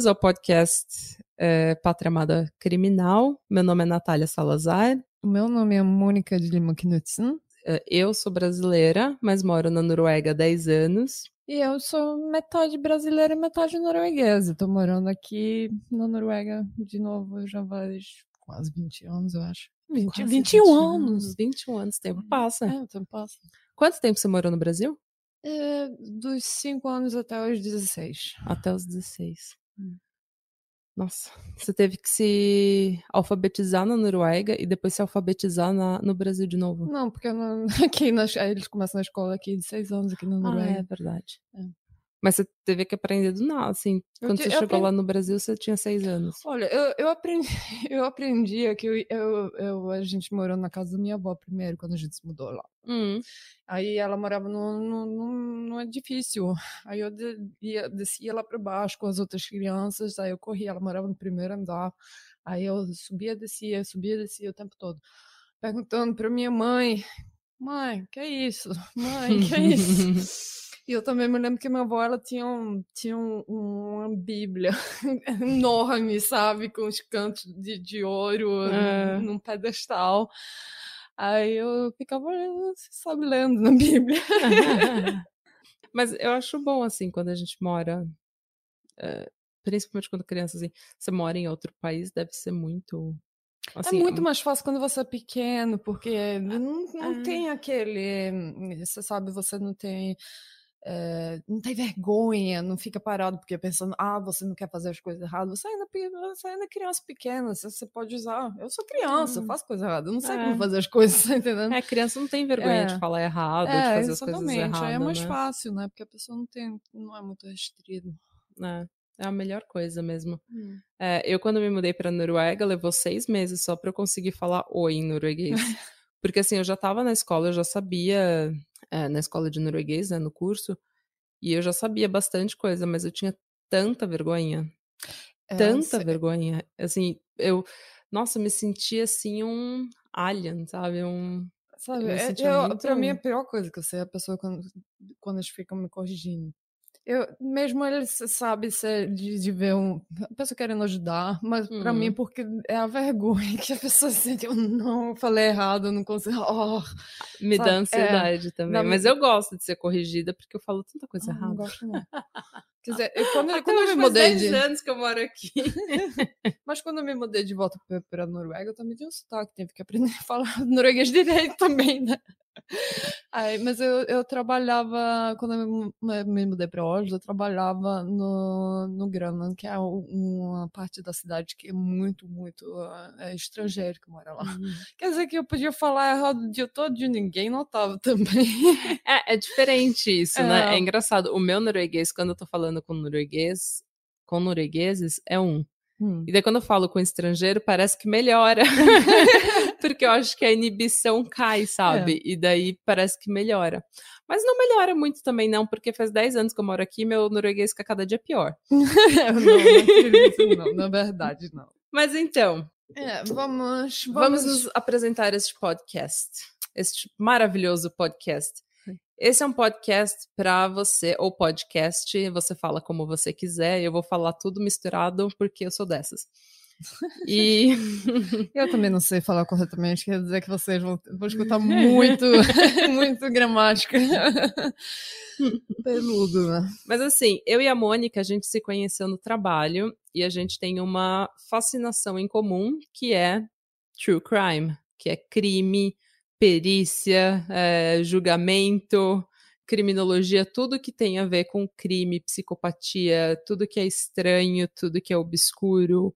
Bem-vindos ao podcast é, Pátria Amada Criminal. Meu nome é Natália Salazar. O meu nome é Mônica de Lima Knudsen. É, eu sou brasileira, mas moro na Noruega há 10 anos. E eu sou metade brasileira e metade norueguesa. Estou morando aqui na Noruega de novo já faz quase 20 anos, eu acho. 20, Quase 21 20 anos. anos. 21 anos, tempo passa. É, o tempo passa. Quanto tempo você morou no Brasil? É, dos 5 anos até os 16. Até os 16. Nossa, você teve que se alfabetizar na Noruega e depois se alfabetizar na- no Brasil de novo. Não, porque não- aqui na, eles começam na escola aqui de 6 anos aqui na Ah, é Noruega. verdade. É. Mas você teve que aprender do nada, assim. Quando te- você chegou aprendi- lá no Brasil, você tinha seis anos. Olha, eu, eu aprendi, eu aprendi é que eu, eu, eu- a gente morou na casa da minha avó primeiro, quando a gente se mudou lá. Hum. Aí ela morava num, num edifício. Aí eu de- ia, descia lá para baixo com as outras crianças. Aí eu corria. Ela morava no primeiro andar. Aí eu subia, descia, subia, descia o tempo todo. Perguntando para minha mãe: Mãe, que é isso? Mãe, que é isso? E eu também me lembro que minha avó ela tinha, um, tinha um- uma Bíblia enorme, sabe? Com os cantos de, de ouro É. num, num pedestal. Aí eu ficava sabe, lendo na Bíblia. Mas eu acho bom, assim, quando a gente mora. eh, principalmente quando criança, assim, você mora em outro país, deve ser muito. Assim, é muito mais fácil quando você é pequeno, porque não, não Ah. tem aquele. Você sabe, você não tem. Eh, não tem vergonha, não fica parado porque pensando, ah, você não quer fazer as coisas erradas. Você ainda, você ainda é criança pequena, você, você pode usar. Eu sou criança, eu Hum. faço coisa errada, eu não sei É. como fazer as coisas, tá entendendo? É, criança não tem vergonha de É. falar errado, de É, fazer as coisas exatamente. erradas. Aí é mais né? fácil, né? Porque a pessoa não tem, não é muito restrito. É, é a melhor coisa mesmo. É, eu, quando me mudei pra Noruega, levou seis meses só pra eu conseguir falar oi em norueguês. Porque, assim, eu já tava na escola, eu já sabia, é, na escola de norueguês, né, no curso, e eu já sabia bastante coisa, mas eu tinha tanta vergonha, É, tanta se- vergonha. Assim, eu, nossa, eu me sentia, assim, um alien, sabe? Um... Sabe, Eu é- eu, muito- pra mim a pior coisa que eu sei é a pessoa quando, quando eles ficam me corrigindo. Eu, mesmo eles sabe se de, de ver um, a pessoa querendo ajudar, mas pra Uhum. mim porque é a vergonha que a pessoa sente, eu não falei errado, eu não consigo. Oh, Me Sabe, dá é, ansiedade também. dá- Mas eu gosto de ser corrigida, porque eu falo tanta coisa ah, não errada. gosto não. Quer dizer, eu- quando, Até quando eu me mudei 10 de, anos que eu moro aqui. mas quando eu me mudei de volta pra, pra Noruega, eu também tinha um sotaque, teve que aprender a falar norueguês direito também, né? Aí, mas eu, eu trabalhava, quando eu me- mudei para Oslo, eu trabalhava no, no Grønland, que é uma parte da cidade que é muito, muito ah, é estrangeiro que mora lá. Quer dizer que eu podia falar errado o dia todo e ninguém notava também. É, é diferente isso, né? É. É engraçado. O meu norueguês, quando eu tô falando com norueguês, com noruegueses, é um. E daí quando eu falo com estrangeiro, parece que melhora. Porque eu acho que a inibição cai, sabe? E daí parece que melhora. Mas não melhora muito também, não, porque faz 10 anos que eu moro aqui e meu norueguês fica cada dia pior. não, não acredito, não, na verdade, não. Mas então, É, vamos, vamos nos apresentar este podcast. Este maravilhoso podcast. Esse é um podcast para você, ou podcast, você fala como você quiser, eu vou falar tudo misturado porque eu sou dessas. E Eu também não sei falar corretamente, quer dizer que vocês vão, vão escutar muito, muito gramática. Peludo, né? Mas assim, eu e a Mônica, a gente se conheceu no trabalho e a gente tem uma fascinação em comum, que é true crime, que é crime, perícia, é, julgamento, criminologia, tudo que tem a ver com crime, psicopatia, tudo que é estranho, tudo que é obscuro.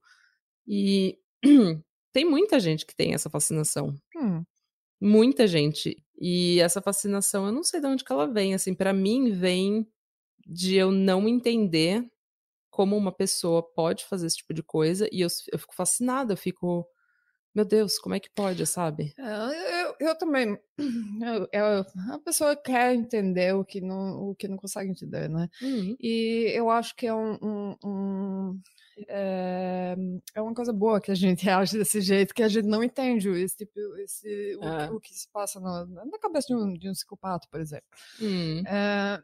E tem muita gente que tem essa fascinação. Hum, Muita gente. E essa fascinação, eu não sei de onde que ela vem. Assim, para mim, vem de eu não entender como uma pessoa pode fazer esse tipo de coisa. E eu, eu fico fascinada, eu fico. Meu Deus, como é que pode, sabe? é, eu, eu também. Eu, eu- a pessoa quer entender o que não, o que não consegue entender, né? Uhum. E eu acho que é um, um- um- é, é, uma coisa boa que a gente age desse jeito, que a gente não entende esse tipo, esse, o, é. o que se passa na, na cabeça de um, de um psicopata, por exemplo. Hum. É,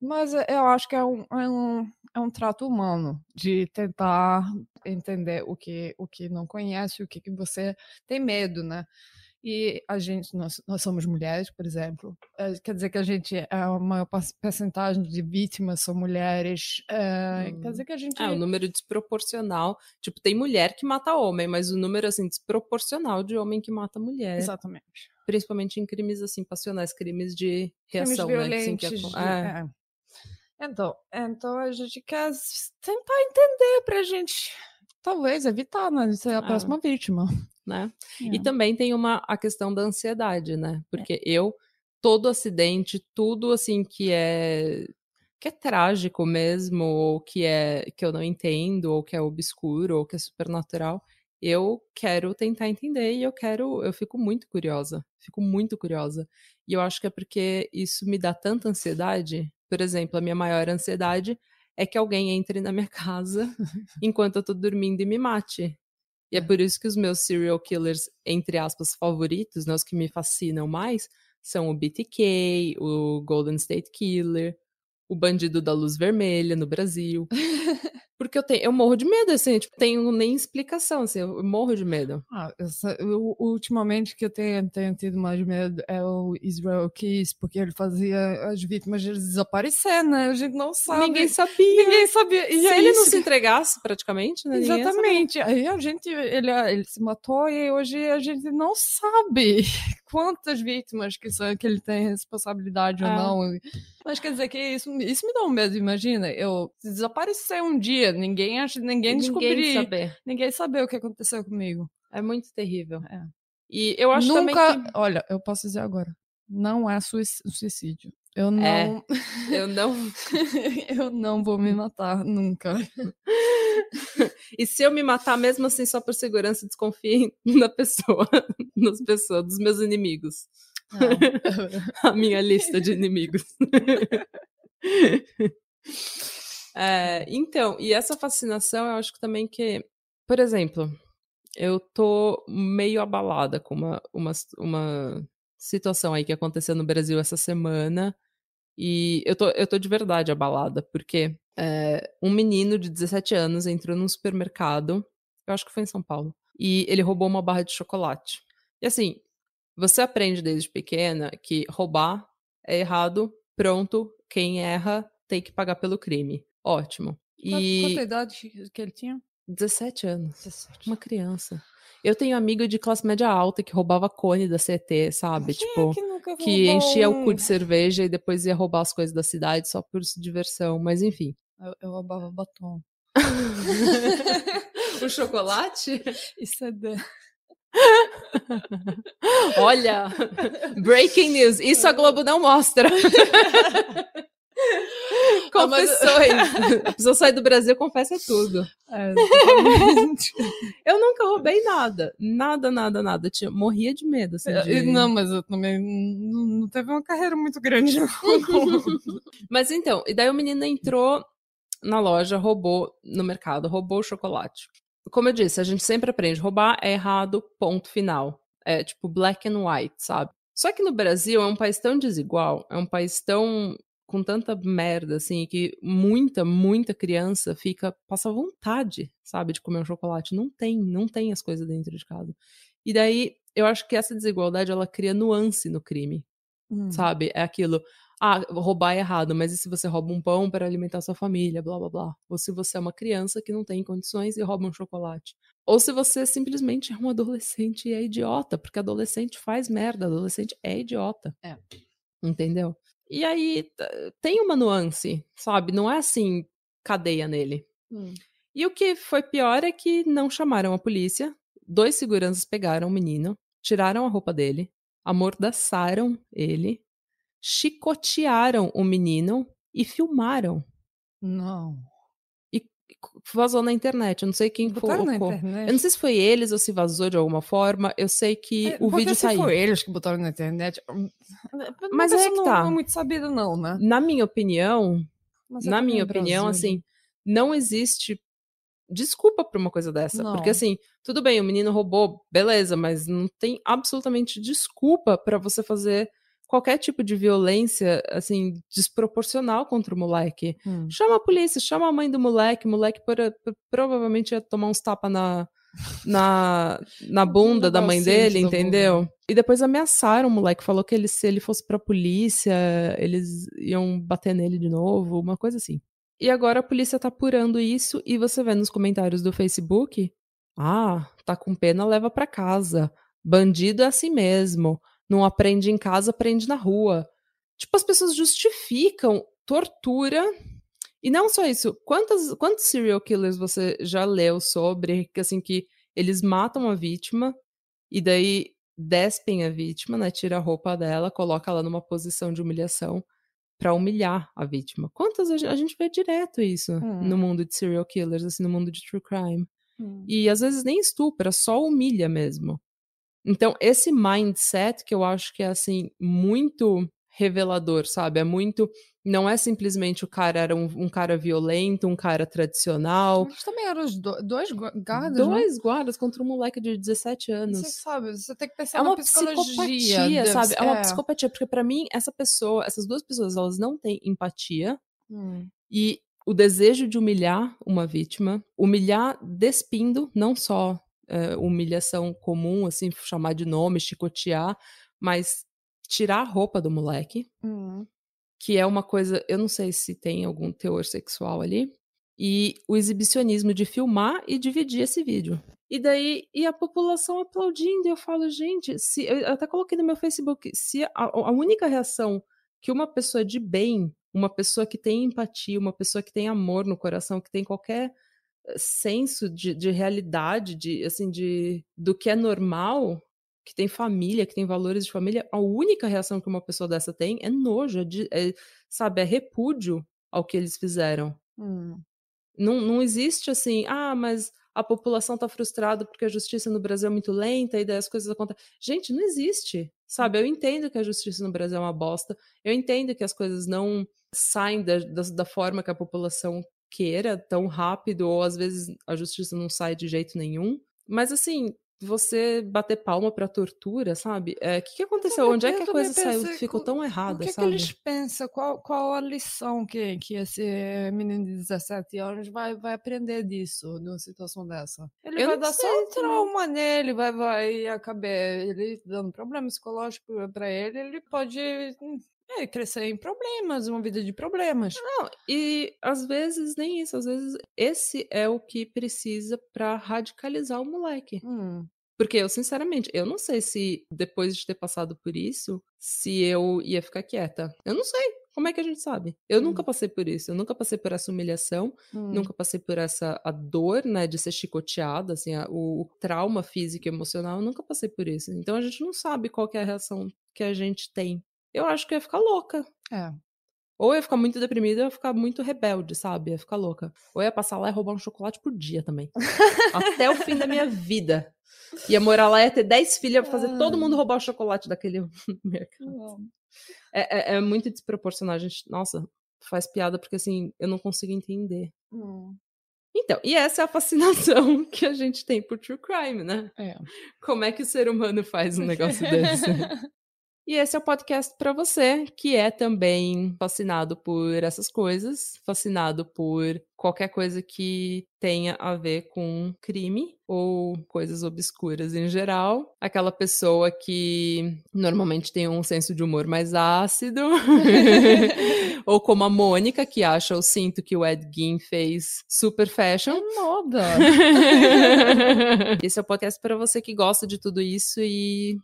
mas eu acho que é um, é, um, é um trato humano de tentar entender o que, o que não conhece, o que, que você tem medo, né? E a gente, nós, nós somos mulheres, por exemplo, é, quer dizer que a gente, é a maior percentagem de vítimas são mulheres, é, hum. quer dizer que a gente... É, o um número desproporcional, tipo, tem mulher que mata homem, mas o número, assim, desproporcional de homem que mata mulher. Exatamente. Principalmente em crimes, assim, passionais, crimes de reação, crimes né? Assim, que de, é. Então, então a gente quer tentar entender pra gente, talvez, evitar, né, ser a é. próxima vítima né? É. E também tem uma a questão da ansiedade, né? É. Porque é. eu todo acidente, tudo assim que é que é trágico mesmo, ou que é que eu não entendo, ou que é obscuro, ou que é supernatural, eu quero tentar entender e eu quero, eu fico muito curiosa, fico muito curiosa. E eu acho que é porque isso me dá tanta ansiedade. Por exemplo, a minha maior ansiedade é que alguém entre na minha casa enquanto eu tô dormindo e me mate. E é por isso que os meus serial killers, entre aspas, favoritos, né, os que me fascinam mais, são o BTK, o Golden State Killer, o Bandido da Luz Vermelha no Brasil. Porque eu, tenho, eu morro de medo, assim, tipo, tenho nem explicação, assim, eu morro de medo. Ah, eu, ultimamente que eu tenho, tenho tido mais medo é o Israel Keys, porque ele fazia as vítimas desaparecer, né? A gente não sabe. Ninguém sabia. Ninguém sabia. E se ele isso... não se entregasse, praticamente, né? Exatamente. Aí a gente, ele, ele se matou e hoje a gente não sabe quantas vítimas que, são, que ele tem responsabilidade ou é. não. Mas quer dizer que isso, isso me dá um medo, imagina. Eu desaparecer um dia, ninguém acha, ninguém, descobrir. Saber. Ninguém saber o que aconteceu comigo. É muito terrível. É. E eu acho Nunca, também que... Olha, eu posso dizer agora. Não é suicídio. Eu não. É, eu não. eu não vou me matar nunca. e se eu me matar mesmo assim só por segurança, desconfie na pessoa, nas pessoas, dos meus inimigos. A minha lista de inimigos. É, então, e essa fascinação, eu acho que também que, por exemplo, eu tô meio abalada com uma, uma, uma situação aí que aconteceu no Brasil essa semana. E eu tô, eu tô de verdade abalada, porque é, um menino de 17 anos entrou num supermercado, eu acho que foi em São Paulo, e ele roubou uma barra de chocolate. E assim, você aprende desde pequena que roubar é errado, pronto, quem erra tem que pagar pelo crime. Ótimo. E... Quanta idade que ele tinha? 17 anos. 17. Uma criança. Eu tenho amigo de classe média alta que roubava cone da CT, sabe? Quem tipo, é que, que enchia um... o cu de cerveja e depois ia roubar as coisas da cidade só por diversão, mas enfim. Eu, eu roubava batom. o chocolate? Isso é. Olha, breaking news. Isso a Globo não mostra. Confessões. Ah, a pessoa sai do Brasil confessa tudo. É, eu nunca roubei nada. Nada, nada, nada. Tinha, morria de medo. Assim, de... Não, mas eu também não, não teve uma carreira muito grande. mas então, e daí o menino entrou na loja, roubou no mercado, roubou o chocolate. Como eu disse, a gente sempre aprende: roubar é errado, ponto final. É tipo black and white, sabe? Só que no Brasil é um país tão desigual, é um país tão com tanta merda, assim, que muita, muita criança fica, passa vontade, sabe, de comer um chocolate. Não tem, não tem as coisas dentro de casa. E daí, eu acho que essa desigualdade, ela cria nuance no crime, hum. sabe? É aquilo, ah, roubar é errado, mas e se você rouba um pão para alimentar sua família, blá, blá, blá. Ou se você é uma criança que não tem condições e rouba um chocolate. Ou se você simplesmente é um adolescente e é idiota, porque adolescente faz merda, adolescente é idiota. É. Entendeu? E aí tem uma nuance, sabe? Não é assim, cadeia nele. Hum. E o que foi pior é que não chamaram a polícia. Dois seguranças pegaram o menino, tiraram a roupa dele, amordaçaram ele, chicotearam o menino e filmaram. Não vazou na internet. Eu não sei quem botaram internet. Eu não sei se foi eles ou se vazou de alguma forma. Eu sei que é, o vídeo saiu. Foi eles que botaram na internet. Hum, Mas é que não, tá. Não é muito sabido, não, né? Na minha opinião, Mas na minha opinião, Brasil. assim, não existe desculpa pra uma coisa dessa. Não. Porque assim, tudo bem, o menino roubou, beleza, mas não tem absolutamente desculpa pra você fazer qualquer tipo de violência, assim, desproporcional contra o moleque. Hum. Chama a polícia, chama a mãe do moleque, o moleque por- por- provavelmente ia tomar uns tapas na, na, na bunda da mãe dele, entendeu? E depois ameaçaram o moleque, falou que ele, se ele fosse pra polícia, eles iam bater nele de novo, uma coisa assim. E agora a polícia tá apurando isso e você vê nos comentários do Facebook, ah, tá com pena, leva pra casa. Bandido é assim mesmo. Não aprende em casa, aprende na rua. Tipo, as pessoas justificam tortura. E não só isso. Quantas, quantos serial killers você já leu sobre que assim que eles matam a vítima e daí despem a vítima, né? Tira a roupa dela, coloca ela numa posição de humilhação pra humilhar a vítima. Quantas a gen- a gente vê direto isso Hum. no mundo de serial killers, assim, no mundo de true crime. Hum. E às vezes nem estupra, só humilha mesmo. Então, esse mindset que eu acho que é assim muito revelador, sabe? É muito não é simplesmente o cara era um, um cara violento, um cara tradicional. Mas também eram os do- dois gu- guardas, né? Dois guardas contra um moleque de 17 anos. Você sabe, você tem que pensar É uma psicologia. sabe? ser- É uma psicopatia, porque pra mim essa pessoa, essas duas pessoas, elas não têm empatia Hum. e o desejo de humilhar uma vítima, humilhar despindo, não só é, humilhação comum, assim, chamar de nome, chicotear, mas tirar a roupa do moleque, Hum. que é uma coisa, eu não sei se tem algum teor sexual ali, e o exibicionismo de filmar e dividir esse vídeo. E daí, e a população aplaudindo, e eu falo, gente, se eu até coloquei no meu Facebook, se a, a única reação que uma pessoa de bem, uma pessoa que tem empatia, uma pessoa que tem amor no coração, que tem qualquer senso de, de realidade, de assim, de do que é normal, que tem família, que tem valores de família, a única reação que uma pessoa dessa tem é nojo, é, de- é, sabe, é repúdio ao que eles fizeram. Hum. Não, não existe assim, ah, mas a população tá frustrada porque a justiça no Brasil é muito lenta e daí as coisas acontecem. Gente, não existe, sabe? Eu entendo que a justiça no Brasil é uma bosta, eu entendo que as coisas não saem da, da, da forma que a população queira tão rápido, ou às vezes a justiça não sai de jeito nenhum. Mas assim, você bater palma pra tortura, sabe? É, O que, que aconteceu? Onde é que a coisa saiu? Ficou co- tão O errada, que, é que sabe? eles pensam? Qual, qual a lição que, que esse menino de 17 anos vai, vai aprender disso, numa situação dessa? Ele Eu vai não dar sei só um trauma nele, vai, vai acabar ele dando problema psicológico pra ele, ele pode é, crescer em problemas, uma vida de problemas. Não, e às vezes nem isso, às vezes esse é o que precisa pra radicalizar o moleque. Hum, Porque eu, sinceramente, eu não sei se depois de ter passado por isso, se eu ia ficar quieta. Eu não sei. Como é que a gente sabe? Eu Hum. nunca passei por isso. Eu nunca passei por essa humilhação. hum. Nunca passei por essa a dor, né, de ser chicoteada, assim, a- o, trauma físico e emocional. Eu nunca passei por isso. Então a gente não sabe qual é a reação que a gente tem. Eu acho que eu ia ficar louca. É. Ou eu ia ficar muito deprimida, ou eu ia ficar muito rebelde, sabe? Eu ia ficar louca. Ou eu ia passar lá e roubar um chocolate por dia também. Até o fim da minha vida. Ia morar lá, ia ter 10 filhos, ia fazer todo mundo roubar o chocolate daquele mercado. É, é- é muito desproporcional, a gente. Nossa, faz piada porque assim, eu não consigo entender. Hum, Então, e essa é a fascinação que a gente tem por true crime, né? é. Como é que o ser humano faz um negócio desse? E esse é o podcast para você que é também fascinado por essas coisas, fascinado por qualquer coisa que tenha a ver com crime ou coisas obscuras em geral. Aquela pessoa que normalmente tem um senso de humor mais ácido. ou como a Mônica, que acha o cinto que o Ed Gein fez super fashion. É moda. Esse é o podcast para você que gosta de tudo isso e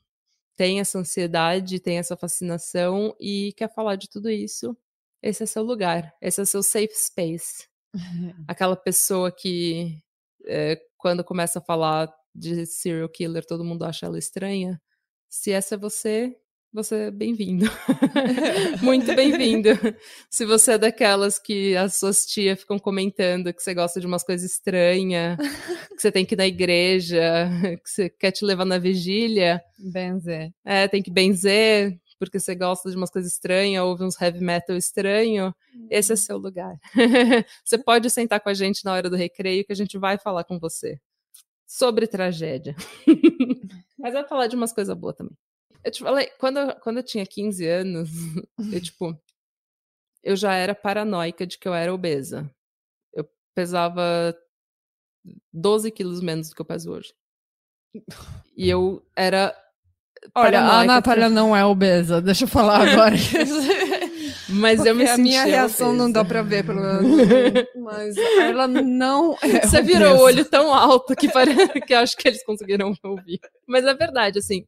tem essa ansiedade, tem essa fascinação e quer falar de tudo isso. Esse é seu lugar, esse é seu safe space. Aquela pessoa que, é, quando começa a falar de serial killer, todo mundo acha ela estranha. Se essa é você, você é bem-vindo. Muito bem-vindo. Se você é daquelas que as suas tias ficam comentando que você gosta de umas coisas estranhas, que você tem que ir na igreja, que você quer te levar na vigília, Benzer. é, tem que benzer, porque você gosta de umas coisas estranhas, ouve uns heavy metal estranho, esse é Uhum. seu lugar. você pode sentar com a gente na hora do recreio que a gente vai falar com você sobre tragédia. Mas vai falar de umas coisas boas também. Eu te falei, quando, quando eu tinha 15 anos, eu, tipo, eu já era paranoica de que eu era obesa. Eu pesava 12 quilos menos do que eu peso hoje. E eu era. Olha, a Natália não é obesa, deixa eu falar agora. Mas eu me Porque a minha reação não dá obesa. pra ver, pelo mas ela não é Você virou o obesa. olho tão alto que, pare... que eu acho que eles conseguiram ouvir. Mas é verdade, assim.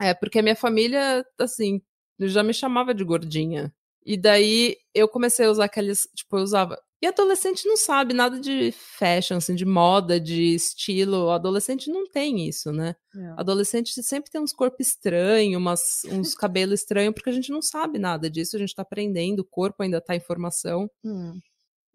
É, porque a minha família, assim, já me chamava de gordinha. E daí eu comecei a usar aqueles. Tipo, eu usava. E adolescente não sabe nada de fashion, assim, de moda, de estilo. O adolescente não tem isso, né? É. Adolescente sempre tem uns corpos estranhos, umas, uns cabelos estranhos, porque a gente não sabe nada disso, a gente tá aprendendo, o corpo ainda tá em formação. Hum.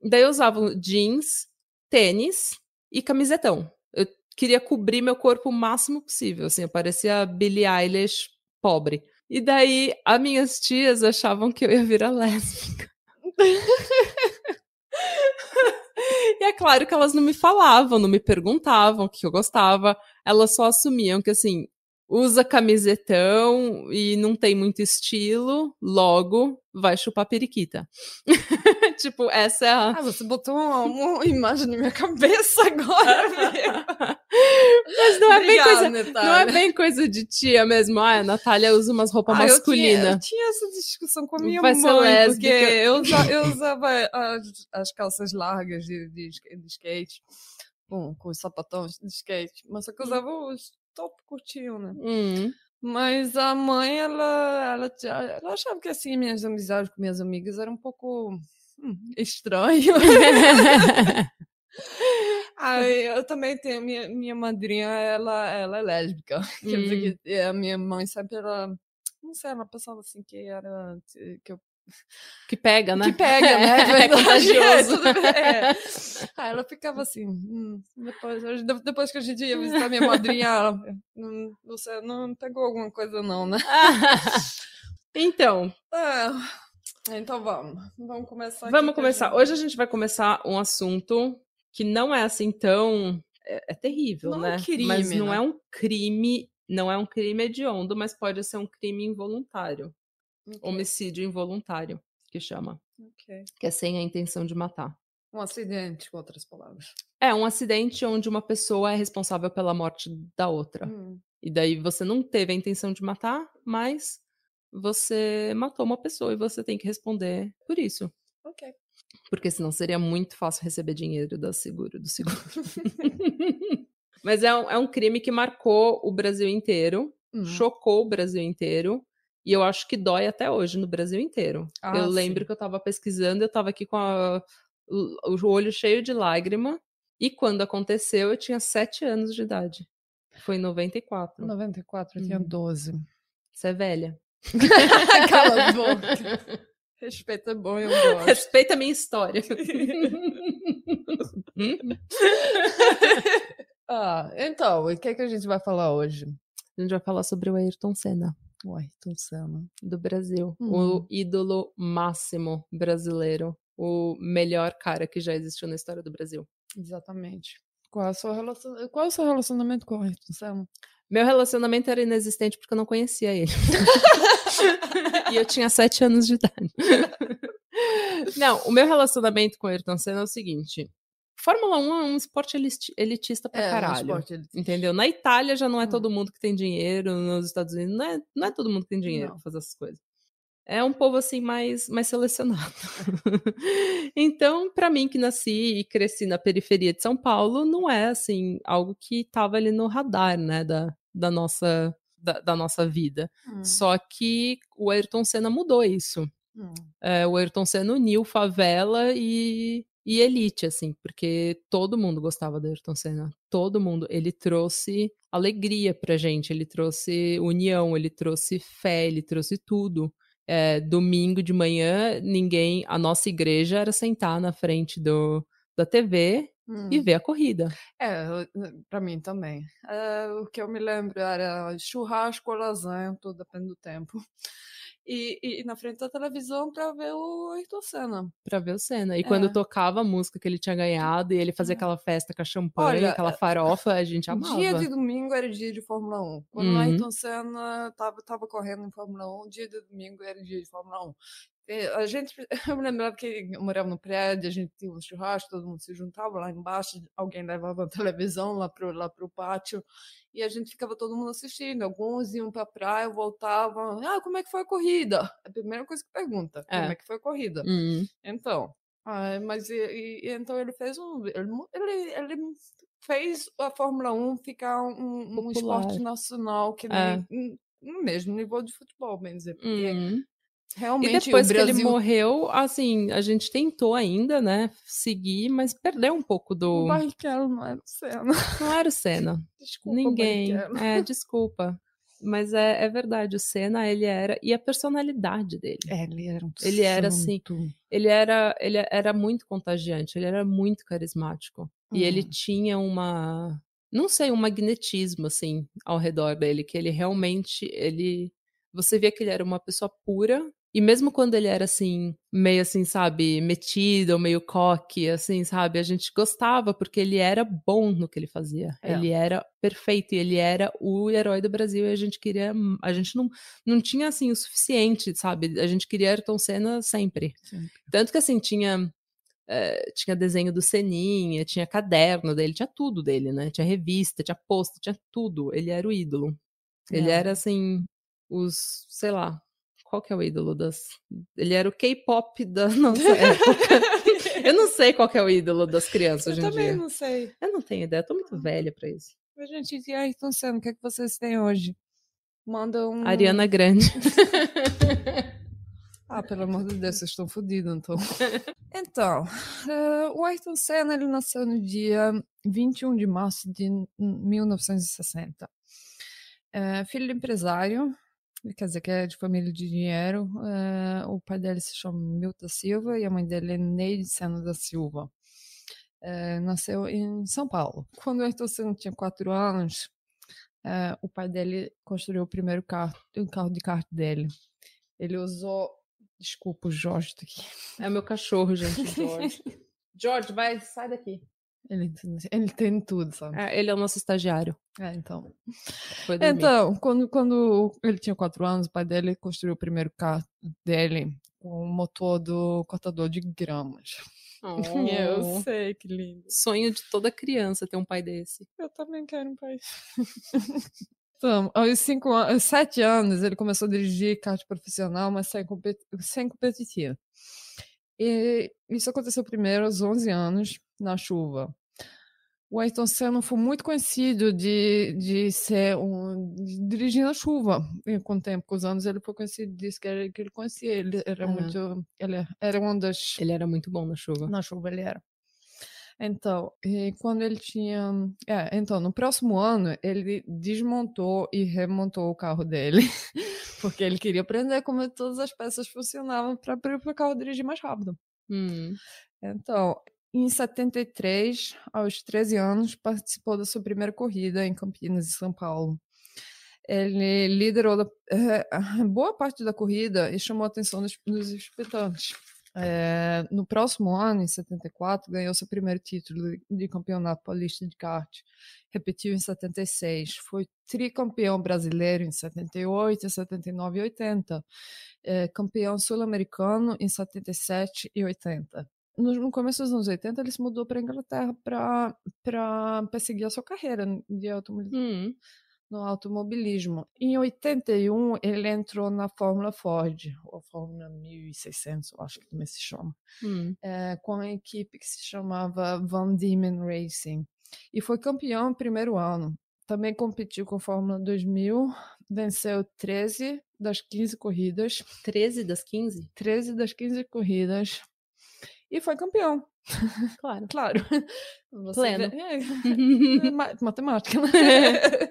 Daí eu usava jeans, tênis e camisetão. Eu queria cobrir meu corpo o máximo possível, assim, eu parecia Billie Eilish pobre. E daí as minhas tias achavam que eu ia virar lésbica. e é claro que elas não me falavam, não me perguntavam o que eu gostava, elas só assumiam que assim, usa camisetão e não tem muito estilo, logo vai chupar periquita. tipo, essa é a. Ah, você botou uma, uma imagem na minha cabeça agora. Mas não é bem Obrigada, coisa. Não é bem coisa de tia mesmo. Ah, a Natália usa umas roupas Ah, eu masculinas. eu tinha essa discussão com a minha Vai mãe, lésbica. porque eu, usa- eu usava as, as calças largas de, de, de skate, com, com os sapatões de skate, mas só que eu usava os top curtinho, né? Hum. Mas a mãe, ela, ela, ela achava que assim, minhas amizades com minhas amigas eram um pouco hum, estranho. Aí eu também tenho minha, minha madrinha, ela, ela é lésbica. Quer Hum. dizer que a minha mãe sempre ela. Não sei, ela pensava assim que era. Que, eu, Que pega, né? que pega, né? É verdade, contagioso. bem, é. Aí ela ficava assim. hum, depois, depois que a gente ia visitar minha madrinha, ela. "Hum, você não pegou alguma coisa, não, né? então, Ah, então vamos. Vamos começar. vamos começar. gente- Hoje a gente vai começar um assunto que não é assim tão. É, é terrível, Não é né? um crime, mas não né? é um crime. Não é um crime hediondo, mas pode ser um crime involuntário. Ok, Homicídio involuntário, que chama. ok. Que é sem a intenção de matar. Um acidente, com outras palavras. É um acidente onde uma pessoa é responsável pela morte da outra. Hum, E daí você não teve a intenção de matar, mas você matou uma pessoa e você tem que responder por isso. ok. Porque senão seria muito fácil receber dinheiro da seguro, do seguro. mas é um, é um crime que marcou o Brasil inteiro, Hum. chocou o Brasil inteiro. E eu acho que dói até hoje no Brasil inteiro. Ah, eu lembro sim. que eu tava pesquisando, eu tava aqui com a- o olho cheio de lágrima. E quando aconteceu, eu tinha sete anos de idade. Foi em 94. 94, eu tinha Hum. 12. Você é velha. Cala a boca. Respeito é bom, eu gosto. Respeita a minha história. ah, então, o que, é que a gente vai falar hoje? A gente vai falar sobre o Ayrton Senna, Uai, tô sendo. do Brasil. Hum. O ídolo máximo brasileiro. O melhor cara que já existiu na história do Brasil. Exatamente. Qual é o seu, relacion... Qual é o seu relacionamento com o Ayrton Senna? Meu relacionamento era inexistente porque eu não conhecia ele. e eu tinha sete anos de idade. não, o meu relacionamento com o Ayrton Senna é o seguinte. Fórmula 1 é um esporte eliti- elitista pra um caralho. esporte elitista. Entendeu? Na Itália já não é Hum. todo mundo que tem dinheiro, nos Estados Unidos não é, não é todo mundo que tem dinheiro Não. pra fazer essas coisas. É um povo assim mais, mais selecionado. então, pra mim que nasci e cresci na periferia de São Paulo, não é assim algo que tava ali no radar, né, da, da nossa da, da nossa vida. Hum, Só que o Ayrton Senna mudou isso. hum. É, o Ayrton Senna uniu favela e, e elite, assim, porque todo mundo gostava do Ayrton Senna. Todo mundo. Ele trouxe alegria pra gente, ele trouxe união, ele trouxe fé, ele trouxe tudo. É, domingo de manhã, ninguém. A nossa igreja era sentar na frente do, da TV e Hum. ver a corrida. É, pra mim também. É, o que eu me lembro era churrasco ou lasanha, tudo depende do tempo. E, e na frente da televisão para ver o Ayrton Senna. Pra ver o Senna. E quando É. tocava a música que ele tinha ganhado e ele fazia É. aquela festa com a champanhe, Olha, aquela farofa, a gente amava. Dia de domingo era dia de Fórmula 1. Quando Uhum. o Ayrton Senna tava, tava correndo em Fórmula 1, dia de domingo era dia de Fórmula 1. E a gente, eu me lembrava que eu morava no prédio, a gente tinha um churrasco, todo mundo se juntava lá embaixo, alguém levava a televisão lá pro, lá pro pátio e a gente ficava todo mundo assistindo. Alguns iam pra praia, voltavam. Ah, como é que foi a corrida? A primeira coisa que pergunta, É. como é que foi a corrida? Hum. Então, ah, mas e, e- então ele fez um, ele, ele, fez a Fórmula 1 ficar um, um esporte nacional que É. nem no mesmo nível de futebol, bem dizer, porque Hum. E realmente depois o que ele Brasil morreu, assim, a gente tentou ainda, né, seguir, mas perdeu um pouco o do. Barrichello não era o Senna. Não era o Senna. Desculpa, Ninguém. Barrichello. É, desculpa. Mas é, é verdade, o Senna, ele era. E a personalidade dele. É, ele era um Ele era assim, santo. Ele era, ele era muito contagiante, ele era muito carismático. E ele Hum. tinha uma. Não sei, um magnetismo, assim, ao redor dele, que ele realmente. ele Você via que ele era uma pessoa pura. E mesmo quando ele era assim, meio assim, sabe, metido, meio coque, assim, sabe, a gente gostava porque ele era bom no que ele fazia. É. Ele era perfeito e ele era o herói do Brasil e a gente queria, a gente não, não tinha assim o suficiente, sabe? A gente queria Ayrton Senna sempre. Sempre. Tanto que assim tinha eh, tinha desenho do Seninha, tinha caderno dele, tinha tudo dele, né? Tinha revista, tinha pôster, tinha tudo. Ele era o ídolo. Ele É. era assim os, sei lá, qual que é o ídolo das? Ele era o K-pop da nossa época. Eu não sei qual que é o ídolo das crianças Eu hoje em também dia. não sei. Eu não tenho ideia, eu tô muito velha pra isso. Mas, gente, e aí, então, Senna, o que é que vocês têm hoje? Manda um... Ariana Grande. Ah, pelo amor de Deus, vocês estão fodidos, então. Então, eh, o Ayrton Senna, ele nasceu no dia 21 de março de 1960. Eh, filho de empresário, quer dizer que é de família de dinheiro. eh, o pai dele se chama Milton Silva e a mãe dele é Neide Senna da Silva. Eh, nasceu em São Paulo. Quando o Ayrton Senna tinha quatro anos, eh, o pai dele construiu o primeiro carro, o carro de kart dele. Ele usou. Desculpa, o Jorge tá aqui. É meu cachorro, gente, George. George, vai, sai daqui. Ele, ele tem tudo, sabe? É, ele é o nosso estagiário. É, então. Então, quando, quando ele tinha quatro anos, o pai dele construiu o primeiro carro dele com o motor do cortador de gramas. Eu Oh. sei, que lindo. Sonho de toda criança ter um pai desse. Eu também quero um pai. Então, aos cinco aos sete anos, ele começou a dirigir kart profissional, mas sem, compet sem competitivo. E isso aconteceu primeiro aos 11 anos, na chuva. O Ayrton Senna foi muito conhecido de, de ser um de dirigir na chuva. E com o tempo, com os anos, ele foi conhecido disso que, ele- que ele conhecia. Ele era Aham. muito. Ele era uma das Ele era muito bom na chuva. na chuva ele era. Então, quando ele tinha. É, então, no próximo ano, ele desmontou e remontou o carro dele, porque ele queria aprender como todas as peças funcionavam para o carro dirigir mais rápido. Hum. Então, em 73, aos 13 anos, participou da sua primeira corrida em Campinas, em São Paulo. Ele liderou da- eh, boa parte da corrida e chamou a atenção dos, dos espetantes. Eh, no próximo ano, em 74, ganhou seu primeiro título de- campeonato paulista de kart. Repetiu em 76. Foi tricampeão brasileiro em 78, 79 e 80. Eh, campeão sul-americano em 77 e 80 no, começo dos anos 80, ele se mudou para a Inglaterra para perseguir a sua carreira de automo- Hum. no automobilismo. Em 81, ele entrou na Fórmula Ford, ou Fórmula 1600, eu acho que também se chama, Hum. eh, com a equipe que se chamava Van Diemen Racing. E foi campeão no primeiro ano. Também competiu com a Fórmula 2000, venceu 13 das 15 corridas, 13 das 15? 13 das 15 corridas, e foi campeão. Claro. Claro. Você Pleno. vê- é, é ma- matemática, né?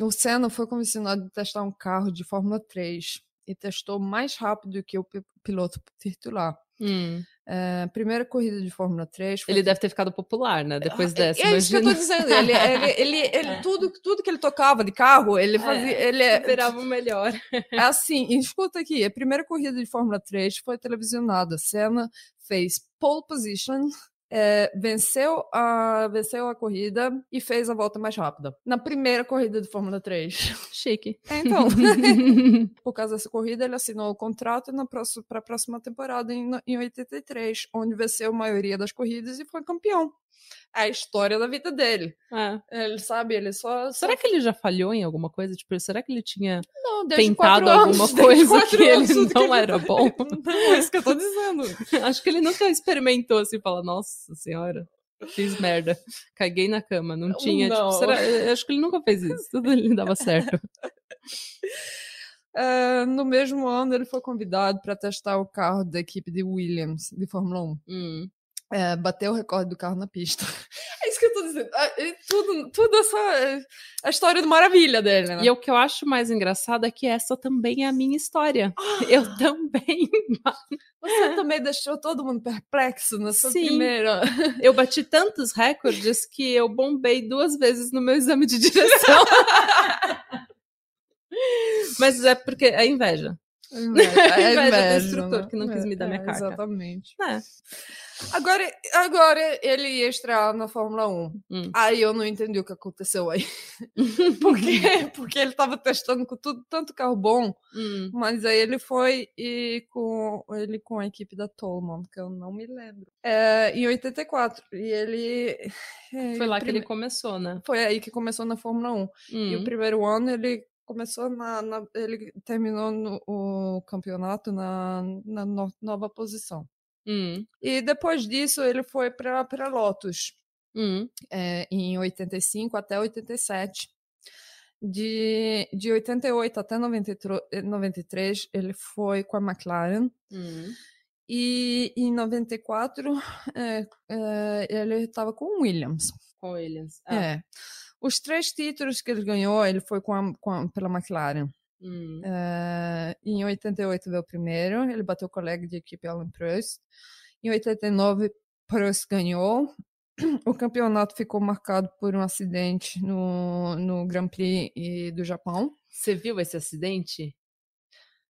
o Senna foi comissionado de testar um carro de Fórmula 3 e testou mais rápido que o pi- piloto titular. Hum. É, primeira corrida de Fórmula 3. Ele deve ter ficado popular, né? Depois é, dessa. É, é isso que eu tô dizendo. Ele, ele, ele, ele é. tudo, tudo que ele tocava de carro, ele fazia. É, ele esperava o melhor. É assim, escuta aqui: a primeira corrida de Fórmula 3 foi televisionada. Senna fez pole position é, venceu, a, venceu a corrida e fez a volta mais rápida. Na primeira corrida de Fórmula 3. Chique. É, então, por causa dessa corrida, ele assinou o contrato para a próxima temporada em, em 83, onde venceu a maioria das corridas e foi campeão a história da vida dele. É. Ele sabe, ele só, só, Será que ele já falhou em alguma coisa? Tipo, será que ele tinha não, tentado alguma coisa que ele não era bom? Não, é isso que eu tô dizendo. Acho que ele nunca experimentou assim, fala, nossa senhora. Fiz merda. Caguei na cama. Não tinha. Não. Tipo, será? Acho que ele nunca fez isso. Tudo ele dava certo. Uh, no mesmo ano, ele foi convidado para testar o carro da equipe de Williams, de Fórmula 1. Hum é, bateu o recorde do carro na pista. É isso que eu tô dizendo. Ah, tudo, tudo essa. É a história do maravilha dele, né? E o que eu acho mais engraçado é que essa também é a minha história. Ah, eu também. Você também deixou todo mundo perplexo nessa Sim. primeira. Eu bati tantos recordes que eu bombei duas vezes no meu exame de direção. Mas é porque é inveja. Inveja, é inveja do instrutor né? que não quis me dar minha é, carta. Exatamente. É. Agora, agora ele ia estrear na Fórmula 1. Hum. Aí eu não entendi o que aconteceu aí. Por quê? Porque ele estava testando com tudo, tanto carro bom, hum. mas aí ele foi e com ele com a equipe da Tolman, que eu não me lembro. É, em 84. E ele. É, foi lá prime... que ele começou, né? Foi aí que começou na Fórmula 1. Hum. E o hum. primeiro ano ele começou na, na, ele terminou no, o campeonato na, na no, nova posição. Hum. E depois disso ele foi para Lotus hum. é, em 85 até 87. De, de 88 até 93 ele foi com a McLaren. Hum. E em 94 é, é, ele estava com Williams. Com Williams. Ah. É. Os três títulos que ele ganhou, ele foi com a, com a, pela McLaren. Hum. Uh, em 88 veio o primeiro, ele bateu o colega de equipe Alan Prost. Em 89, Prost ganhou. O campeonato ficou marcado por um acidente no, no Grand Prix do Japão. Você viu esse acidente?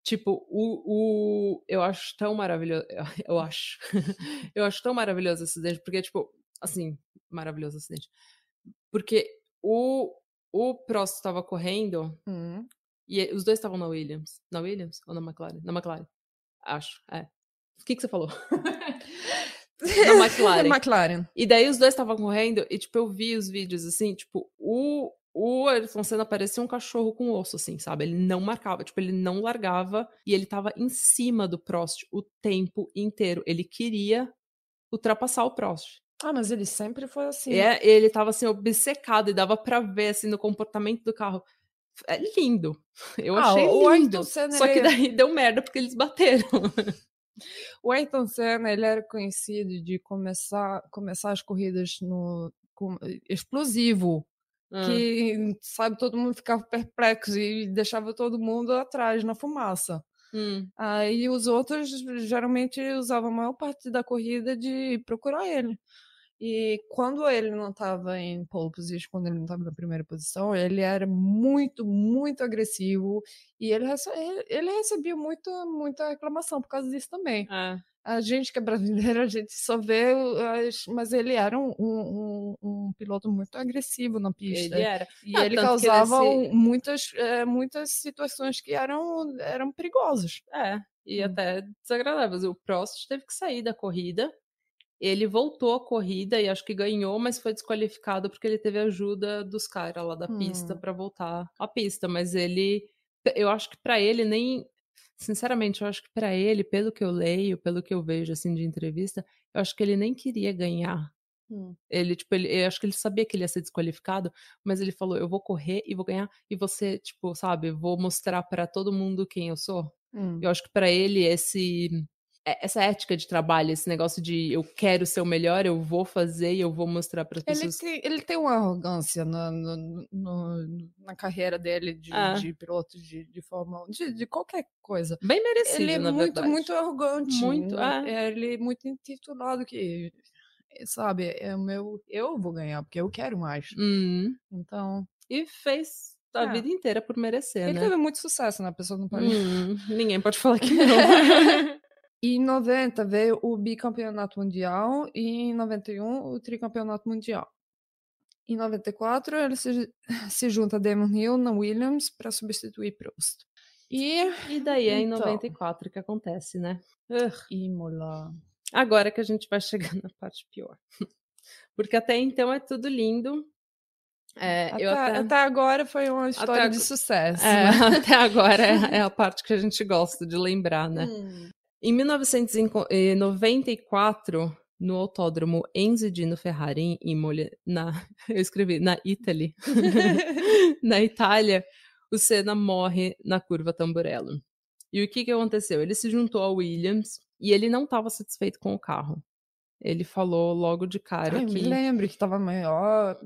Tipo, o, o. Eu acho tão maravilhoso. Eu acho. eu acho tão maravilhoso esse acidente, porque, tipo, assim, maravilhoso acidente. Porque o, o Prost estava correndo hum. e os dois estavam na Williams. Na Williams ou na McLaren? Na McLaren. Acho, é. O que, que você falou? na McLaren. McLaren. E daí os dois estavam correndo e, tipo, eu vi os vídeos assim, tipo, o, o Ayrton Senna parecia um cachorro com osso, assim, sabe? Ele não marcava, tipo, ele não largava e ele tava em cima do Prost o tempo inteiro. Ele queria ultrapassar o Prost. Ah, mas ele sempre foi assim. É, ele tava assim, obcecado, e dava pra ver assim no comportamento do carro. É lindo. Eu ah, achei o lindo. Senna, Só que daí deu merda porque eles bateram. O Ayrton Senna, ele era conhecido de começar, começar as corridas no com, explosivo. Ah. Que, sabe, todo mundo ficava perplexo e deixava todo mundo atrás na fumaça. Hum. Aí os outros geralmente usavam a maior parte da corrida de procurar ele. E quando ele não estava em pole position, quando ele não estava na primeira posição, ele era muito, muito agressivo e ele, ele recebia muito, muita reclamação por causa disso também. É. A gente que é brasileiro, a gente só vê, mas ele era um, um, um piloto muito agressivo na pista. Ele era. E ah, ele causava muitas, é, muitas situações que eram, eram perigosas. É, e hum. até desagradáveis. O Prost teve que sair da corrida ele voltou à corrida e acho que ganhou, mas foi desqualificado porque ele teve ajuda dos caras lá da pista hum. para voltar à pista. Mas ele, eu acho que para ele nem, sinceramente, eu acho que para ele, pelo que eu leio, pelo que eu vejo assim de entrevista, eu acho que ele nem queria ganhar. Hum. Ele, tipo, ele, eu acho que ele sabia que ele ia ser desqualificado, mas ele falou: eu vou correr e vou ganhar, e você, tipo, sabe, vou mostrar para todo mundo quem eu sou. Hum. Eu acho que para ele esse essa ética de trabalho, esse negócio de eu quero ser o melhor, eu vou fazer e eu vou mostrar para as pessoas. Ele tem, ele tem uma arrogância na, no, no, na carreira dele de, ah. de piloto de, de Fórmula 1, de, de, qualquer coisa. Bem merecido, Ele é muito, verdade. muito arrogante. Muito, é. Ele é muito intitulado que, sabe, é o meu, eu vou ganhar, porque eu quero mais. Hum. Então... E fez a é. vida inteira por merecer, ele né? Ele teve muito sucesso, né? A pessoa não pode... Hum, ninguém pode falar que não. E em 90 veio o bicampeonato mundial e em 91 o tricampeonato mundial. Em 94 ele se, se junta a Damon Hill na Williams para substituir Prost. E, e daí é então, em 94 que acontece, né? Imola. Agora que a gente vai chegar na parte pior. Porque até então é tudo lindo. É, até, até... até, agora foi uma história até, de sucesso. É, né? Até agora é, é, a parte que a gente gosta de lembrar, né? Hum. Em 1994, no autódromo Enzo Dino Ferrari em Imola, na, eu escrevi na Italy, na Itália, o Senna morre na curva Tamburello. E o que, que aconteceu? Ele se juntou ao Williams e ele não estava satisfeito com o carro. Ele falou logo de cara Ai, que. Me lembro que estava maior.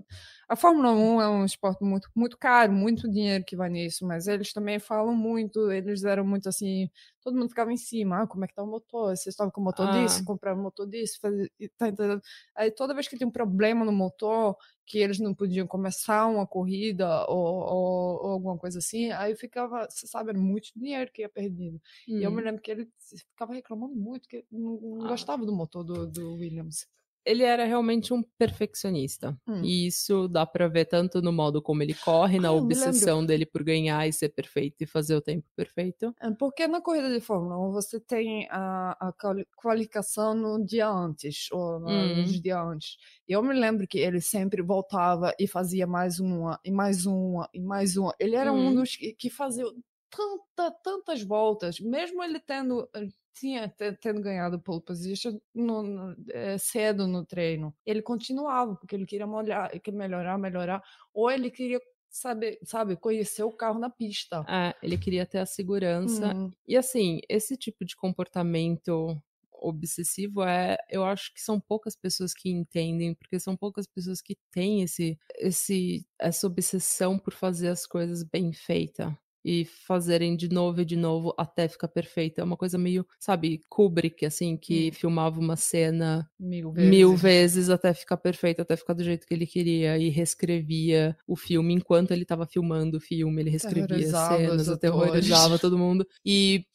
A Fórmula 1 é um esporte muito, muito caro, muito dinheiro que vai nisso, mas eles também falam muito, eles eram muito assim, todo mundo ficava em cima, ah, como é que tá o motor? Vocês estavam com o motor ah. disso, compraram o motor disso, faz... tá entendendo? Aí toda vez que tem um problema no motor, que eles não podiam começar uma corrida ou, ou, ou alguma coisa assim, aí ficava, você sabe, era muito dinheiro que ia perdido. Hum. E eu me hum. lembro que ele ficava reclamando muito, que não, não ah. gostava do motor do, do Williams ele era realmente um perfeccionista. Hum. E isso dá para ver tanto no modo como ele corre, na ah, obsessão dele por ganhar e ser perfeito e fazer o tempo perfeito. É, porque na corrida de Fórmula 1 você tem a, a qualificação no dia antes, ou hum. nos dias antes. E eu me lembro que ele sempre voltava e fazia mais uma, e mais uma, e mais uma. Ele era hum. um dos que, que fazia tanta, tantas voltas, mesmo ele tendo tinha tendo ganhado pole position no, no, é, cedo no treino. Ele continuava, porque ele queria molhar, ele queria melhorar, melhorar, ou ele queria saber, sabe, conhecer o carro na pista. É, ele queria ter a segurança. Uhum. E assim, esse tipo de comportamento obsessivo é, eu acho que são poucas pessoas que entendem, porque são poucas pessoas que têm esse, esse essa obsessão por fazer as coisas bem feitas e fazerem de novo e de novo até ficar perfeito. É uma coisa meio, sabe, Kubrick, assim, que hum. filmava uma cena mil vezes. mil vezes até ficar perfeito, até ficar do jeito que ele queria e reescrevia o filme enquanto ele estava filmando o filme, ele reescrevia cenas, aterrorizava todo mundo. E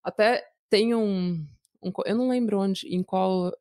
até tem um, um, eu não lembro onde, em qual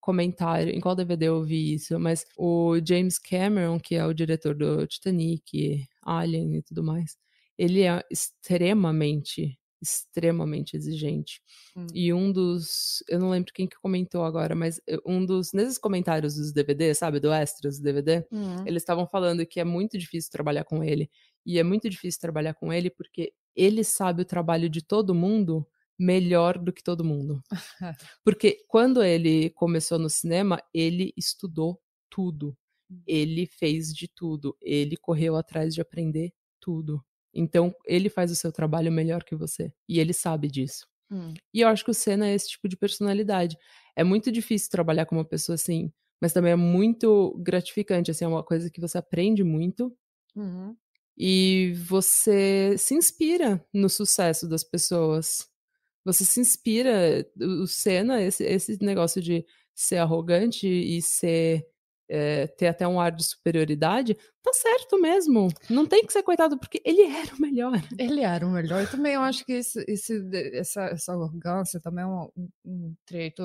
comentário, em qual DVD eu vi isso, mas o James Cameron, que é o diretor do Titanic, Alien e tudo mais, ele é extremamente, extremamente exigente. Hum. E um dos, eu não lembro quem que comentou agora, mas eh, um dos, nesses comentários dos DVD, sabe, do extras do DVD, hum. eles estavam falando que é muito difícil trabalhar com ele. E é muito difícil trabalhar com ele porque ele sabe o trabalho de todo mundo melhor do que todo mundo. Porque quando ele começou no cinema, ele estudou tudo. Hum. Ele fez de tudo. Ele correu atrás de aprender tudo. Então, ele faz o seu trabalho melhor que você. E ele sabe disso. Hum. E eu acho que o Senna é esse tipo de personalidade. É muito difícil trabalhar com uma pessoa assim, mas também é muito gratificante. Assim, é uma coisa que você aprende muito. Uhum. E você se inspira no sucesso das pessoas. Você se inspira. O Senna, esse, esse negócio de ser arrogante e ser é, ter até um ar de superioridade, tá certo mesmo. Não tem que ser coitado, porque ele era o melhor. Ele era o melhor. E também eu acho que esse, esse, essa, essa arrogância também é um, um treito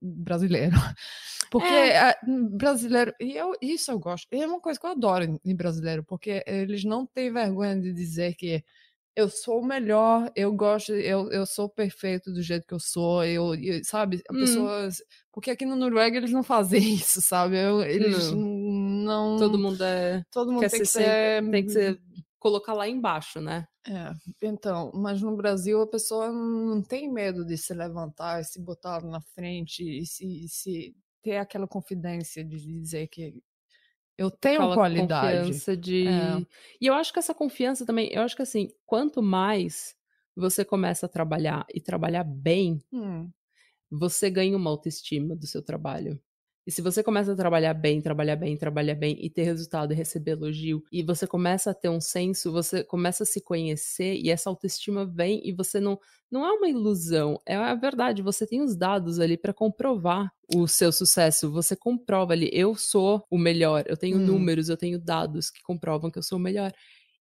brasileiro. Porque é. brasileiro, e eu, isso eu gosto, é uma coisa que eu adoro em brasileiro, porque eles não têm vergonha de dizer que eu sou o melhor, eu gosto, eu, eu sou perfeito do jeito que eu sou, eu, eu sabe, a hum. pessoa, porque aqui no Noruega eles não fazem isso, sabe? Eu, eles não. não. Todo mundo é. Todo mundo tem que ser. Tem que ser. Colocar lá embaixo, né? É, então, mas no Brasil a pessoa não tem medo de se levantar e se botar na frente e se, se ter aquela confidência de dizer que eu tenho Aquela qualidade. Confiança de. É. E eu acho que essa confiança também, eu acho que assim, quanto mais você começa a trabalhar e trabalhar bem, hum. você ganha uma autoestima do seu trabalho. E se você começa a trabalhar bem, trabalhar bem, trabalhar bem e ter resultado e receber elogio, e você começa a ter um senso, você começa a se conhecer e essa autoestima vem e você não não é uma ilusão, é a verdade, você tem os dados ali para comprovar o seu sucesso, você comprova ali, eu sou o melhor, eu tenho hum. números, eu tenho dados que comprovam que eu sou o melhor.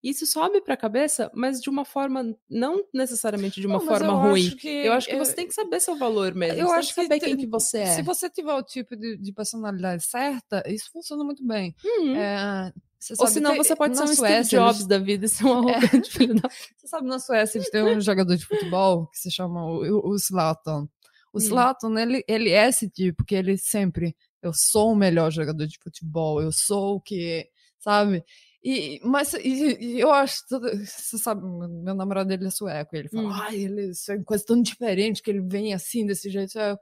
Isso sobe para a cabeça, mas de uma forma, não necessariamente de uma não, forma eu ruim. Acho que, eu acho que você tem que saber seu valor mesmo. Eu você acho tem que saber que quem que você é. Se você tiver o tipo de, de personalidade certa, isso funciona muito bem. Uhum. É, Ou senão você pode ser um Suécia, Steve Jobs eles... da vida e ser um é. arrogante é. filho da... Você sabe, na Suécia eles têm um jogador de futebol que se chama o, o Zlatan. O hum. Zlatan, ele, ele é esse tipo, que ele sempre, eu sou o melhor jogador de futebol, eu sou o que, sabe? E, mas e, e eu acho, você sabe, meu namorado dele é sueco, ele fala, hum. ai, ele, isso é uma coisa tão diferente que ele vem assim, desse jeito. Eu,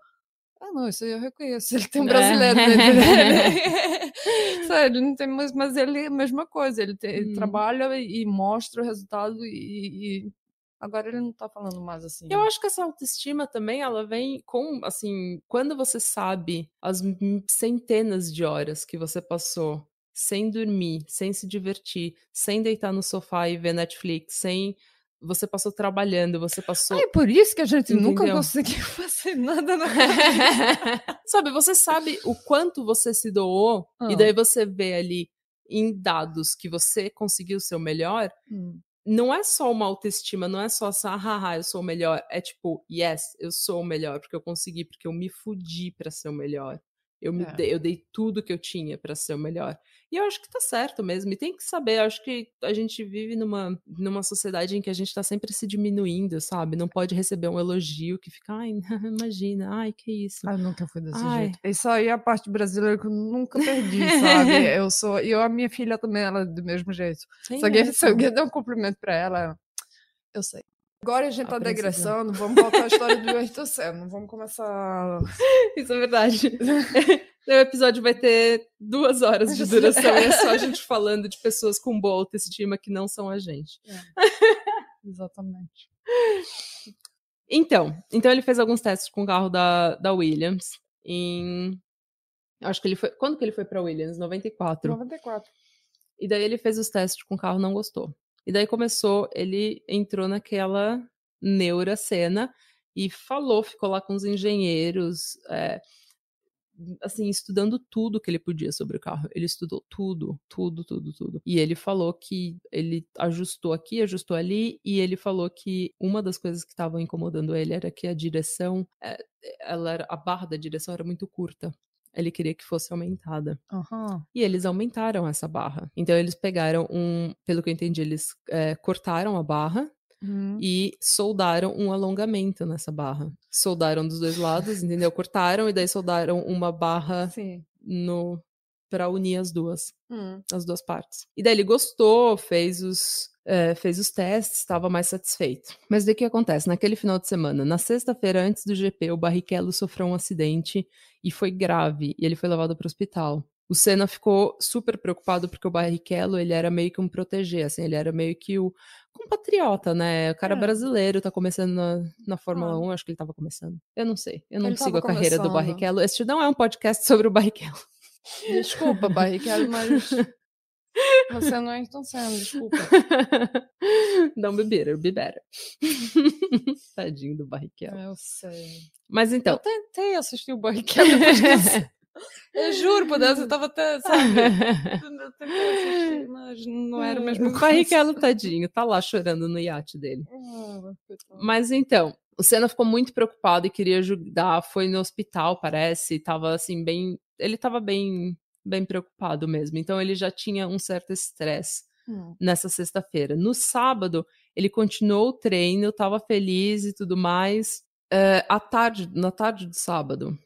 ah, não, isso aí eu reconheço, ele tem um brasileiro é. dele. Sério, não tem mais, mas ele é a mesma coisa, ele, te, hum. ele trabalha e, e, mostra o resultado e, e Agora ele não tá falando mais assim. Eu acho que essa autoestima também, ela vem com, assim, quando você sabe as centenas de horas que você passou sem dormir, sem se divertir, sem deitar no sofá e ver Netflix, sem você passou trabalhando, você passou. Ah, é por isso que a gente Entendeu? nunca conseguiu fazer nada na Sabe, você sabe o quanto você se doou, ah. e daí você vê ali em dados que você conseguiu o seu melhor. Hum. Não é só uma autoestima, não é só essa, ah, haha, eu sou o melhor. É tipo, yes, eu sou o melhor, porque eu consegui, porque eu me fudi para ser o melhor. Eu, me é. dei, eu dei tudo que eu tinha para ser o melhor. E eu acho que tá certo mesmo. E tem que saber, eu acho que a gente vive numa, numa sociedade em que a gente tá sempre se diminuindo, sabe? Não pode receber um elogio que fica, ai, imagina, ai, que isso. Ah, nunca fui desse ai. jeito. Isso aí é a parte brasileira que eu nunca perdi, sabe? eu sou. E eu, a minha filha também, ela é do mesmo jeito. se, alguém, se alguém der um cumprimento pra ela, eu sei. Agora a gente tá digressando, vamos voltar à história do Senna, vamos começar... Isso é verdade. o episódio vai ter duas horas de duração e é só a gente falando de pessoas com boa autoestima que não são a gente. É. Exatamente. Então, então ele fez alguns testes com o carro da, da Williams em... Acho que ele foi... Quando que ele foi pra Williams? 94. 94. E daí ele fez os testes com o carro não gostou. E daí começou, ele entrou naquela neura cena e falou, ficou lá com os engenheiros, é, assim, estudando tudo que ele podia sobre o carro. Ele estudou tudo, tudo, tudo, tudo. E ele falou que ele ajustou aqui, ajustou ali, e ele falou que uma das coisas que estavam incomodando ele era que a direção, é, ela era, a barra da direção era muito curta ele queria que fosse aumentada. Uhum. E eles aumentaram essa barra. Então eles pegaram um, pelo que eu entendi, eles é, cortaram a barra uhum. e soldaram um alongamento nessa barra. Soldaram dos dois lados, entendeu? Cortaram e daí soldaram uma barra Sim. no para unir as duas, uhum. as duas partes. E daí ele gostou, fez os é, fez os testes, estava mais satisfeito. Mas o que acontece? Naquele final de semana, na sexta-feira antes do GP, o Barrichello sofreu um acidente e foi grave, e ele foi levado para o hospital. O Senna ficou super preocupado porque o Barrichello, ele era meio que um proteger, assim, ele era meio que o compatriota, né? O cara é. brasileiro, tá começando na, na Fórmula ah. 1, acho que ele tava começando. Eu não sei, eu não ele sigo a carreira do Barrichello. Este não é um podcast sobre o Barrichello. Desculpa, Barrichello, mas você não é tão sendo, desculpa. Não beber, be better. Tadinho do Barrichello. Eu sei. Mas então. Eu tentei assistir o Barrichello Eu juro, por Deus, eu tava até, sabe? Eu tentei assistir, mas não era o mesmo. O Barrichello, tadinho, tá lá chorando no iate dele. Ah, mas então, o Senna ficou muito preocupado e queria ajudar, foi no hospital, parece, tava assim, bem. Ele tava bem bem preocupado mesmo. Então ele já tinha um certo estresse hum. nessa sexta-feira. No sábado, ele continuou o treino, estava feliz e tudo mais. Uh, à tarde, na tarde do sábado,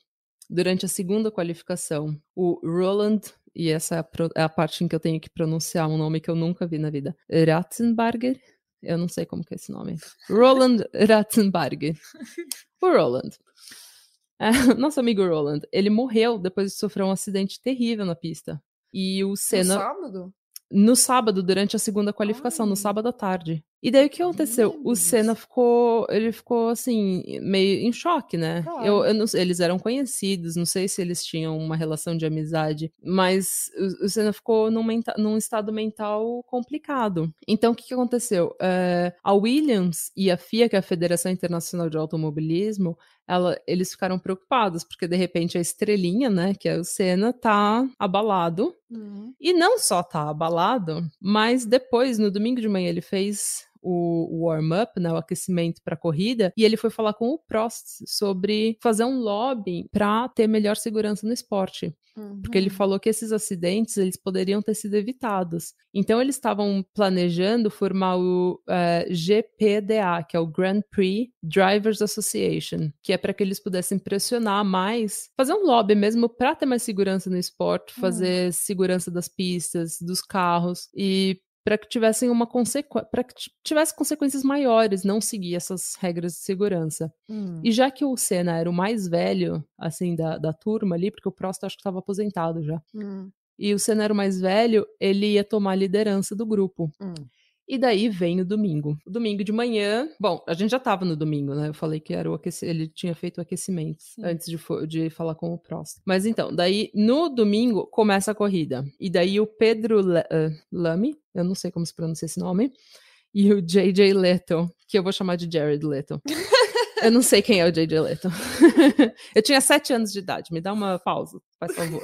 durante a segunda qualificação, o Roland, e essa é a, é a, parte em que eu tenho que pronunciar um nome que eu nunca vi na vida, Ratzenberger, eu não sei como que é esse nome, Roland Ratzenberger, o Roland, é, nosso amigo Roland, ele morreu depois de sofrer um acidente terrível na pista. E o Senna. No sábado? No sábado, durante a segunda qualificação, Ai. no sábado à tarde. E daí o que aconteceu? O Senna ficou, ele ficou assim, meio em choque, né? Claro. Eu, eu não, eles eram conhecidos, não sei se eles tinham uma relação de amizade, mas o, o Senna ficou num, menta, num, estado mental complicado. Então o que, que aconteceu? É, a Williams e a FIA, que é a Federação Internacional de Automobilismo, ela, eles ficaram preocupados, porque de repente a estrelinha, né, que é o Senna, tá abalado. Uhum. E não só tá abalado, mas depois, no domingo de manhã, ele fez o warm-up, né, o aquecimento para a corrida, e ele foi falar com o Prost sobre fazer um lobby para ter melhor segurança no esporte. Uhum. Porque ele falou que esses acidentes eles poderiam ter sido evitados. Então eles estavam planejando formar o uh, GPDA, que é o Grand Prix Drivers Association, que é para que eles pudessem pressionar mais, fazer um lobby mesmo para ter mais segurança no esporte, fazer uhum. segurança das pistas, dos carros e para que tivessem uma consequência, para que tivesse consequências maiores não seguir essas regras de segurança. Hum. E já que o Senna era o mais velho, assim, da, da turma ali, porque o Prost acho que estava aposentado já. Hum. E o Senna era o mais velho, ele ia tomar a liderança do grupo. Hum. E daí vem o domingo. O domingo de manhã. Bom, a gente já tava no domingo, né? Eu falei que era o aquecimento. Ele tinha feito o aquecimento Sim. antes de, de falar com o Prost. Mas então, daí no domingo começa a corrida. E daí o Pedro L uh, Lamy, eu não sei como se pronuncia esse nome, e o JJ Leto, que eu vou chamar de Jared Leto. Eu não sei quem é o JJ Leto. eu tinha sete anos de idade. Me dá uma pausa, faz favor.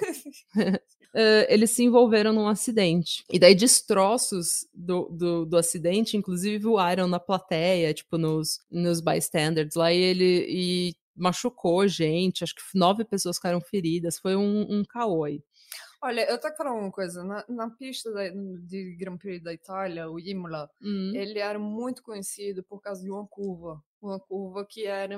uh, eles se envolveram num acidente. E daí destroços do, do, do, acidente, inclusive voaram na plateia, tipo, nos, nos bystanders lá, e ele e machucou gente, acho que nove pessoas ficaram feridas, foi um, um caô aí. Olha, eu tenho que falar uma coisa. Na, na pista de, de Grand Prix da Itália, o Imola, uhum. ele era muito conhecido por causa de uma curva. Uma curva que era,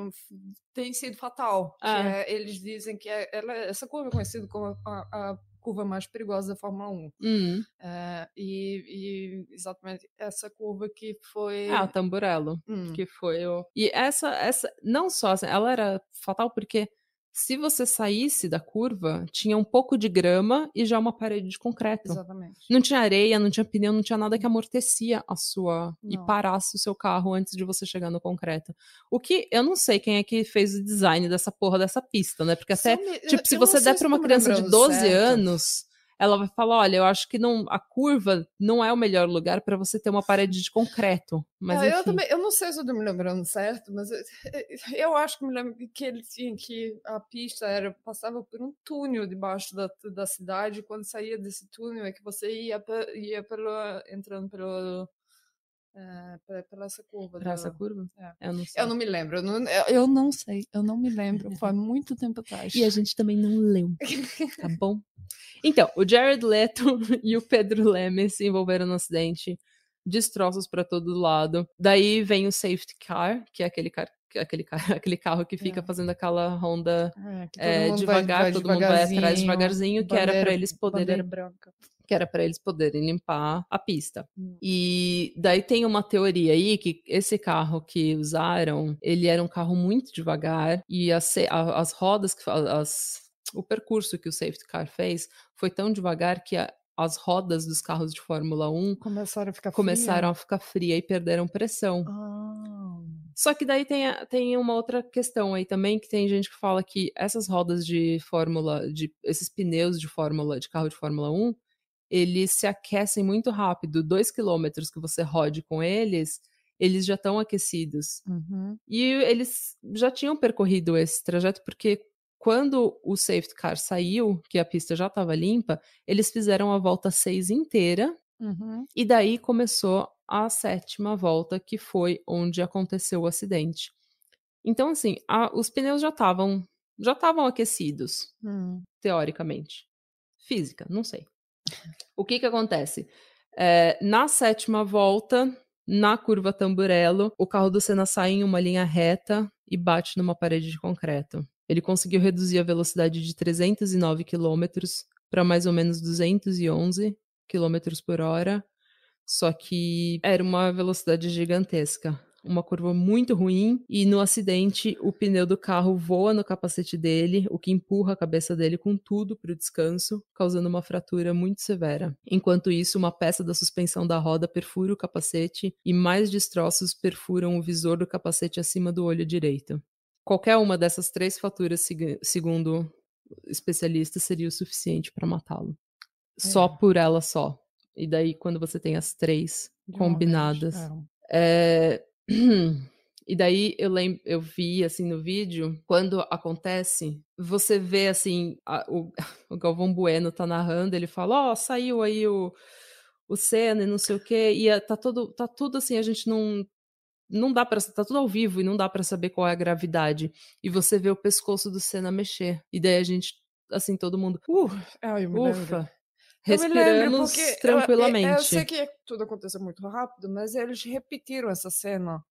tem sido fatal. Ah. É, eles dizem que é, ela, essa curva é conhecida como a, a curva mais perigosa da Fórmula 1. Uhum. É, e, e, exatamente essa curva que foi. Ah, o Tamburello. Hum. Que foi o. E essa, essa não só, assim, ela era fatal porque se você saísse da curva, tinha um pouco de grama e já uma parede de concreto. Exatamente. Não tinha areia, não tinha pneu, não tinha nada que amortecia a sua não. e parasse o seu carro antes de você chegar no concreto. O que eu não sei quem é que fez o design dessa porra dessa pista, né? Porque até, me... tipo, se eu você der se para uma criança de 12 certo. anos, ela vai falar: olha, eu acho que não, a curva não é o melhor lugar para você ter uma parede de concreto. Mas Ah, enfim. eu também, eu não sei se eu tô me lembrando certo, mas eu, eu acho que me lembro que ele tinha que a pista era passava por um túnel debaixo da, da cidade. e Quando saía desse túnel é que você ia ia pelo entrando pelo é, pe- pela essa curva. Do- essa curva? É. Eu não sei. Eu não me lembro, eu não, eu, eu não sei, eu não me lembro. Foi muito tempo atrás. E a gente também não leu, tá bom? Então, o Jared Leto e o Pedro Leme se envolveram no acidente, destroços para todo lado. Daí vem o safety car, que é aquele car aquele, car aquele carro que fica É. fazendo aquela ronda É, é, devagar, vai, vai todo mundo vai atrás devagarzinho, que era para eles poderem bandeira branca. Que era para eles poderem limpar a pista. Hum. E daí tem uma teoria aí que esse carro que usaram, ele era um carro muito devagar e as, as rodas, as, o percurso que o safety car fez foi tão devagar que a- as rodas dos carros de Fórmula 1 Começaram a ficar começaram a ficar fria e perderam pressão. Ah. Só que daí tem, tem uma outra questão aí também, que tem gente que fala que essas rodas de Fórmula, de esses pneus de Fórmula, de carro de Fórmula 1, eles se aquecem muito rápido. Dois quilômetros que você rode com eles, eles já estão aquecidos. Uhum. E eles já tinham percorrido esse trajeto, porque quando o safety car saiu, que a pista já estava limpa, eles fizeram a volta 6 inteira Uhum. e daí começou a sétima volta, que foi onde aconteceu o acidente. Então, assim, a- os pneus já estavam já estavam aquecidos, Hum. teoricamente. Física, não sei. O que que acontece? É, na sétima volta, na curva Tamburello, o carro do Senna sai em uma linha reta e bate numa parede de concreto. Ele conseguiu reduzir a velocidade de 309 km para mais ou menos 211 km por hora, só que era uma velocidade gigantesca. Uma curva muito ruim, e no acidente o pneu do carro voa no capacete dele, o que empurra a cabeça dele com tudo para o descanso, causando uma fratura muito severa. Enquanto isso, uma peça da suspensão da roda perfura o capacete e mais destroços perfuram o visor do capacete acima do olho direito. Qualquer uma dessas três fraturas, segundo especialistas, seria o suficiente para matá-lo. É. Só por ela só. E daí, quando você tem as três combinadas. É... E daí eu lembro, eu vi assim no vídeo, quando acontece, você vê assim, a, o, o, Galvão Bueno tá narrando, ele fala, ó, oh, saiu aí o, o Senna e não sei o quê, e a, tá, todo, tá tudo assim, a gente não. Não dá para tá tudo ao vivo e não dá para saber qual é a gravidade. E você vê o pescoço do Senna mexer. E daí a gente, assim, todo mundo. Uh, é, ufa! Respiramos tranquilamente. Eu, eu, sei que tudo aconteceu muito rápido, mas eles repetiram essa cena.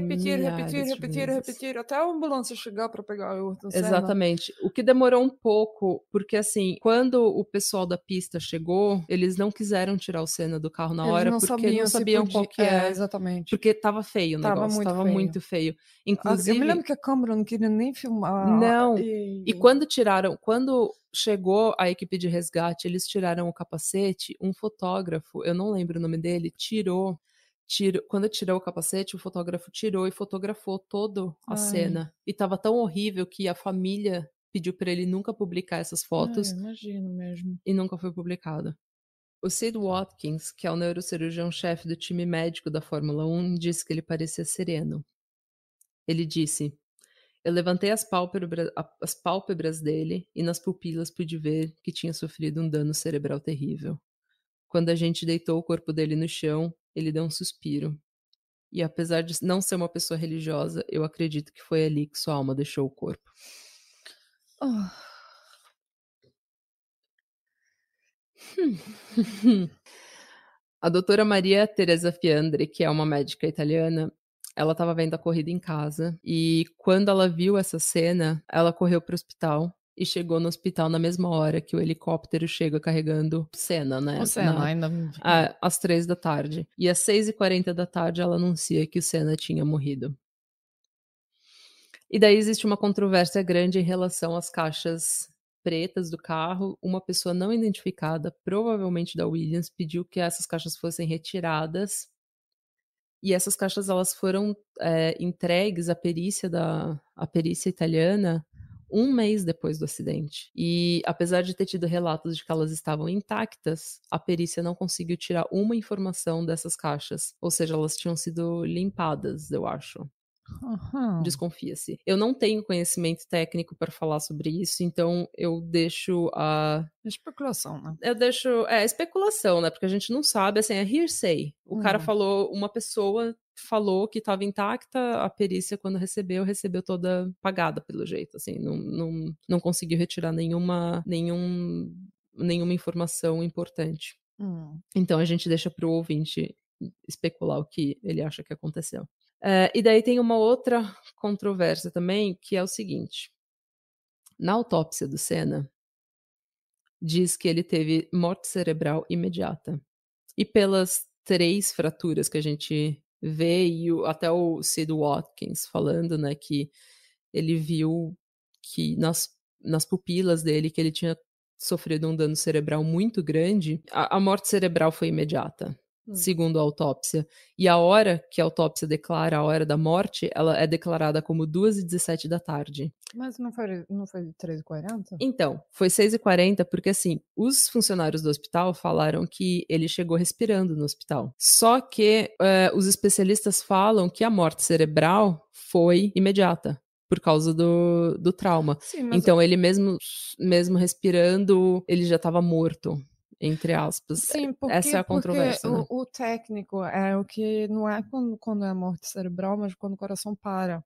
Repetir, repetir, repetir, repetir, até a ambulância chegar para pegar o Ayrton Exatamente. O que demorou um pouco, porque assim, quando o pessoal da pista chegou, eles não quiseram tirar o Senna do carro na eles hora, não porque sabiam não sabiam qual que é. é. Exatamente. Porque tava feio o tava negócio, muito tava feio. muito feio. Inclusive... Eu me lembro que a câmera não queria nem filmar. Não, e, e quando tiraram, quando chegou a equipe de resgate, eles tiraram o capacete, um fotógrafo, eu não lembro o nome dele, tirou Tiro, quando tirou o capacete, o fotógrafo tirou e fotografou toda a Ai. cena. E tava tão horrível que a família pediu para ele nunca publicar essas fotos. Ai, imagino mesmo. E nunca foi publicado. O Sid Watkins, que é o neurocirurgião-chefe do time médico da Fórmula 1, disse que ele parecia sereno. Ele disse: Eu levantei as pálpebras, as pálpebras dele e nas pupilas pude ver que tinha sofrido um dano cerebral terrível. Quando a gente deitou o corpo dele no chão, ele deu um suspiro. E apesar de não ser uma pessoa religiosa, eu acredito que foi ali que sua alma deixou o corpo. Oh. a doutora Maria Teresa Fiandre, que é uma médica italiana, ela estava vendo a corrida em casa e quando ela viu essa cena, ela correu para o hospital e chegou no hospital na mesma hora que o helicóptero chega carregando Senna, né? O Senna, na, ainda. A, às três da tarde. E às seis e quarenta da tarde ela anuncia que o Senna tinha morrido. E daí existe uma controvérsia grande em relação às caixas pretas do carro. Uma pessoa não identificada, provavelmente da Williams, pediu que essas caixas fossem retiradas. E essas caixas elas foram é, entregues à perícia da à perícia italiana um mês depois do acidente. E apesar de ter tido relatos de que elas estavam intactas, a perícia não conseguiu tirar uma informação dessas caixas. Ou seja, elas tinham sido limpadas, eu acho. Uhum. Desconfia-se. Eu não tenho conhecimento técnico para falar sobre isso, então eu deixo a. Especulação, né? Eu deixo. É, especulação, né? Porque a gente não sabe, assim, é hearsay. O uhum. cara falou, uma pessoa falou que estava intacta, a perícia, quando recebeu, recebeu toda pagada, pelo jeito, assim, não, não, não conseguiu retirar nenhuma, nenhum, nenhuma informação importante. Hum. Então a gente deixa para o ouvinte especular o que ele acha que aconteceu. É, e daí tem uma outra controvérsia também, que é o seguinte: na autópsia do Senna, diz que ele teve morte cerebral imediata. E pelas três fraturas que a gente e o, até o Sid Watkins falando, né, que ele viu que nas, nas pupilas dele que ele tinha sofrido um dano cerebral muito grande, a, a morte cerebral foi imediata. Hum. segundo a autópsia. E a hora que a autópsia declara a hora da morte, ela é declarada como 2 e 17 da tarde. Mas não foi, não foi 3 e 40? Então, foi 6 e 40 porque, assim, os funcionários do hospital falaram que ele chegou respirando no hospital. Só que uh, os especialistas falam que a morte cerebral foi imediata por causa do, do trauma. Sim, então, ele mesmo, mesmo respirando, ele já estava morto entre aspas. Sim, porque, Essa é a controvérsia. Né? O, o, técnico é o que não é quando, quando é morte cerebral, mas quando o coração para.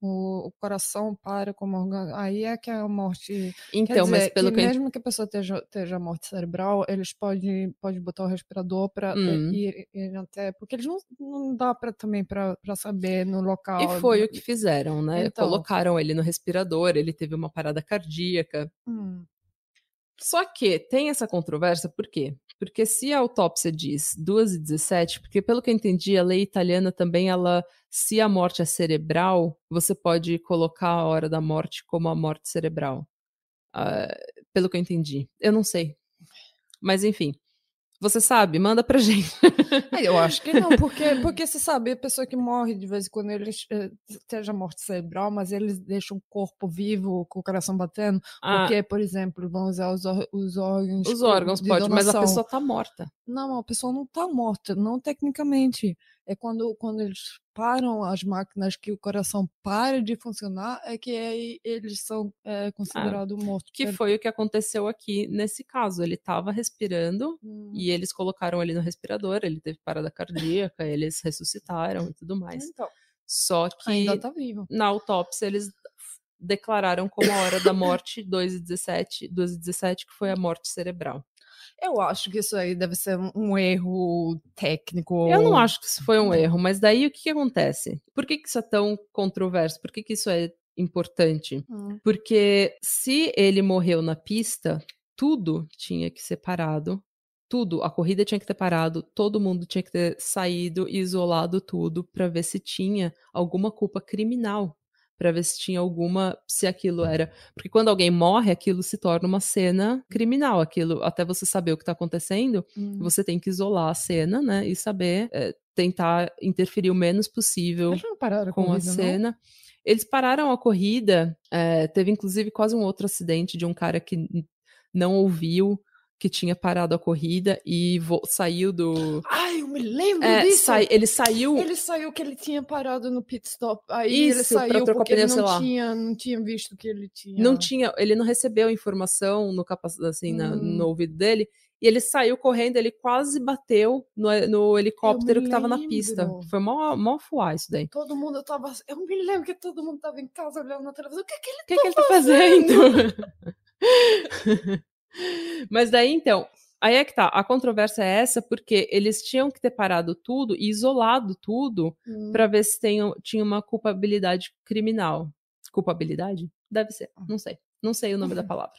O, o coração para como organo. Aí é que é a morte. Então, dizer, mas pelo que, que mesmo que a pessoa esteja, esteja morte cerebral, eles podem pode botar o respirador para hum. ir, ir, até. Porque eles não, não dá pra, também para saber no local. E foi o que fizeram, né? Então, Colocaram ele no respirador, ele teve uma parada cardíaca. Hum. Só que tem essa controvérsia, por quê? Porque se a autópsia diz 2 e 17, porque pelo que eu entendi, a lei italiana também, ela, se a morte é cerebral, você pode colocar a hora da morte como a morte cerebral. Uh, pelo que eu entendi. Eu não sei. Mas enfim. Você sabe? Manda pra gente. Eu acho que não, porque, porque você sabe, a pessoa que morre de vez em quando, eles eh, seja morte cerebral, mas eles deixam o corpo vivo, com o coração batendo, ah. porque, por exemplo, vão usar os, os órgãos. Os órgãos, pode, donação. mas a pessoa tá morta. Não, a pessoa não tá morta, não tecnicamente é quando, quando eles param as máquinas que o coração para de funcionar, é que aí eles são é, considerados ah, mortos. Que foi o que aconteceu aqui nesse caso. Ele estava respirando hum. e eles colocaram ele no respirador, ele teve parada cardíaca, eles ressuscitaram e tudo mais. Então, Só que tá na autópsia eles declararam como a hora da morte 2 e 17, 2 e 17 que foi a morte cerebral. Eu acho que isso aí deve ser um erro técnico. Eu não acho que isso foi um erro, mas daí o que, que acontece? Por que, que isso é tão controverso? Por que, que isso é importante? Hum. Porque se ele morreu na pista, tudo tinha que ser parado. Tudo, a corrida tinha que ter parado, todo mundo tinha que ter saído e isolado tudo para ver se tinha alguma culpa criminal para ver se tinha alguma, se aquilo era. Porque quando alguém morre, aquilo se torna uma cena criminal. Aquilo, até você saber o que está acontecendo, hum. você tem que isolar a cena, né? E saber, é, tentar interferir o menos possível a com corrida, a cena. Não? Eles pararam a corrida, é, teve inclusive quase um outro acidente de um cara que não ouviu que tinha parado a corrida e saiu do. Ai, eu me lembro é, disso! Sai, ele saiu. Ele saiu que ele tinha parado no pit stop. Aí Isso, ele saiu porque ele não tinha, não tinha visto que ele tinha. Não tinha, ele não recebeu informação no assim, hum. na, no ouvido dele. E ele saiu correndo, ele quase bateu no, no helicóptero que estava na pista. Foi mó, mó fuá isso daí. Todo mundo tava. Eu me lembro que todo mundo tava em casa olhando na televisão. O que, é que ele que tá que ele tá fazendo? Mas daí, então, aí é que tá. A controvérsia é essa porque eles tinham que ter parado tudo e isolado tudo hum. para ver se tem, tinha uma culpabilidade criminal. Culpabilidade? Deve ser, hum. não sei. Não sei o nome da palavra.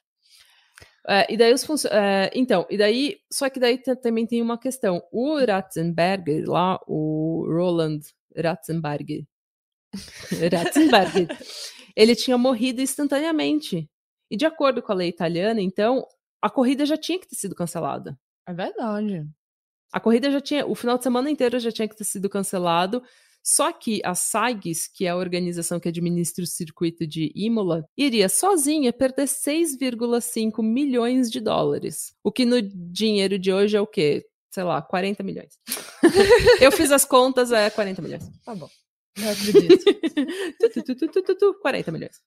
É, e daí os é, então, e daí, só que daí também tem uma questão. O Ratzenberger, lá, o Roland Ratzenberger, Ratzenberger, ele tinha morrido instantaneamente. E de acordo com a lei italiana, então, a corrida já tinha que ter sido cancelada. É verdade. A corrida já tinha, o final de semana inteiro já tinha que ter sido cancelado. Só que a SAGS, que é a organização que administra o circuito de Imola, iria sozinha perder 6,5 milhões de dólares. O que no dinheiro de hoje é o quê? Sei lá, 40 milhões. Eu fiz as contas, é 40 milhões. Tá bom. Não acredito. 40 milhões.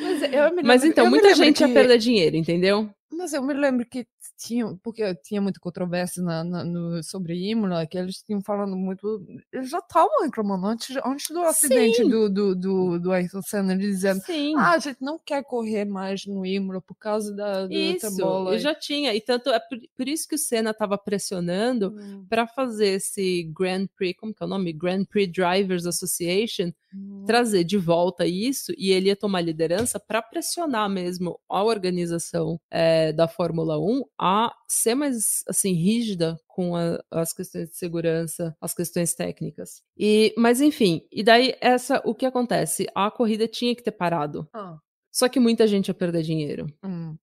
Mas, lembro, Mas então, muita gente que... ia perder dinheiro, entendeu? Mas eu me lembro que tinham, porque tinha muita controvérsia na, na, no, sobre Imola, que eles tinham falando muito. Eles já estavam reclamando antes, antes do acidente do, do, do, do Ayrton Senna, dizendo: Sim. ah, a gente não quer correr mais no Imola por causa da, da isso, bola. já tinha. E tanto é por, por isso que o Senna estava pressionando hum. para fazer esse Grand Prix, como que é o nome? Grand Prix Drivers Association, hum. trazer de volta isso e ele ia tomar liderança para pressionar mesmo a organização é, da Fórmula 1 a ser mais assim rígida com a, as questões de segurança, as questões técnicas. E, mas enfim, e daí essa o que acontece? A corrida tinha que ter parado. Ah. Só que muita gente ia perder dinheiro. Hum.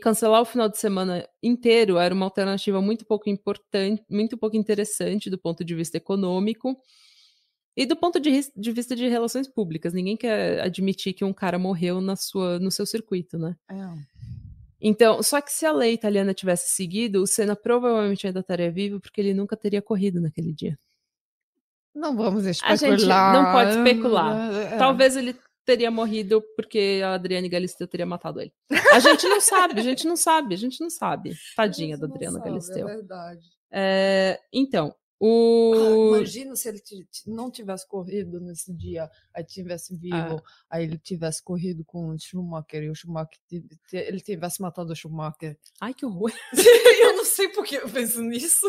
Cancelar o final de semana inteiro era uma alternativa muito pouco importante, muito pouco interessante do ponto de vista econômico. E do ponto de, de, vista de relações públicas, ninguém quer admitir que um cara morreu na sua, no seu circuito, né? É. Então, só que se a lei italiana tivesse seguido, o Senna provavelmente ainda estaria vivo porque ele nunca teria corrido naquele dia. Não vamos especular. A gente não pode especular. É. Talvez ele teria morrido porque a Adriane Galisteu teria matado ele. A gente não sabe, a gente não sabe, a gente não sabe. Tadinha da Adriana sabe, Galisteu. É verdade. É, então, o... Ah, imagina se ele não tivesse corrido nesse dia, aí tivesse vivo, ah. aí ele tivesse corrido com o Schumacher e o Schumacher ele tivesse matado o Schumacher. Ai, que horror! eu não sei por que eu penso nisso.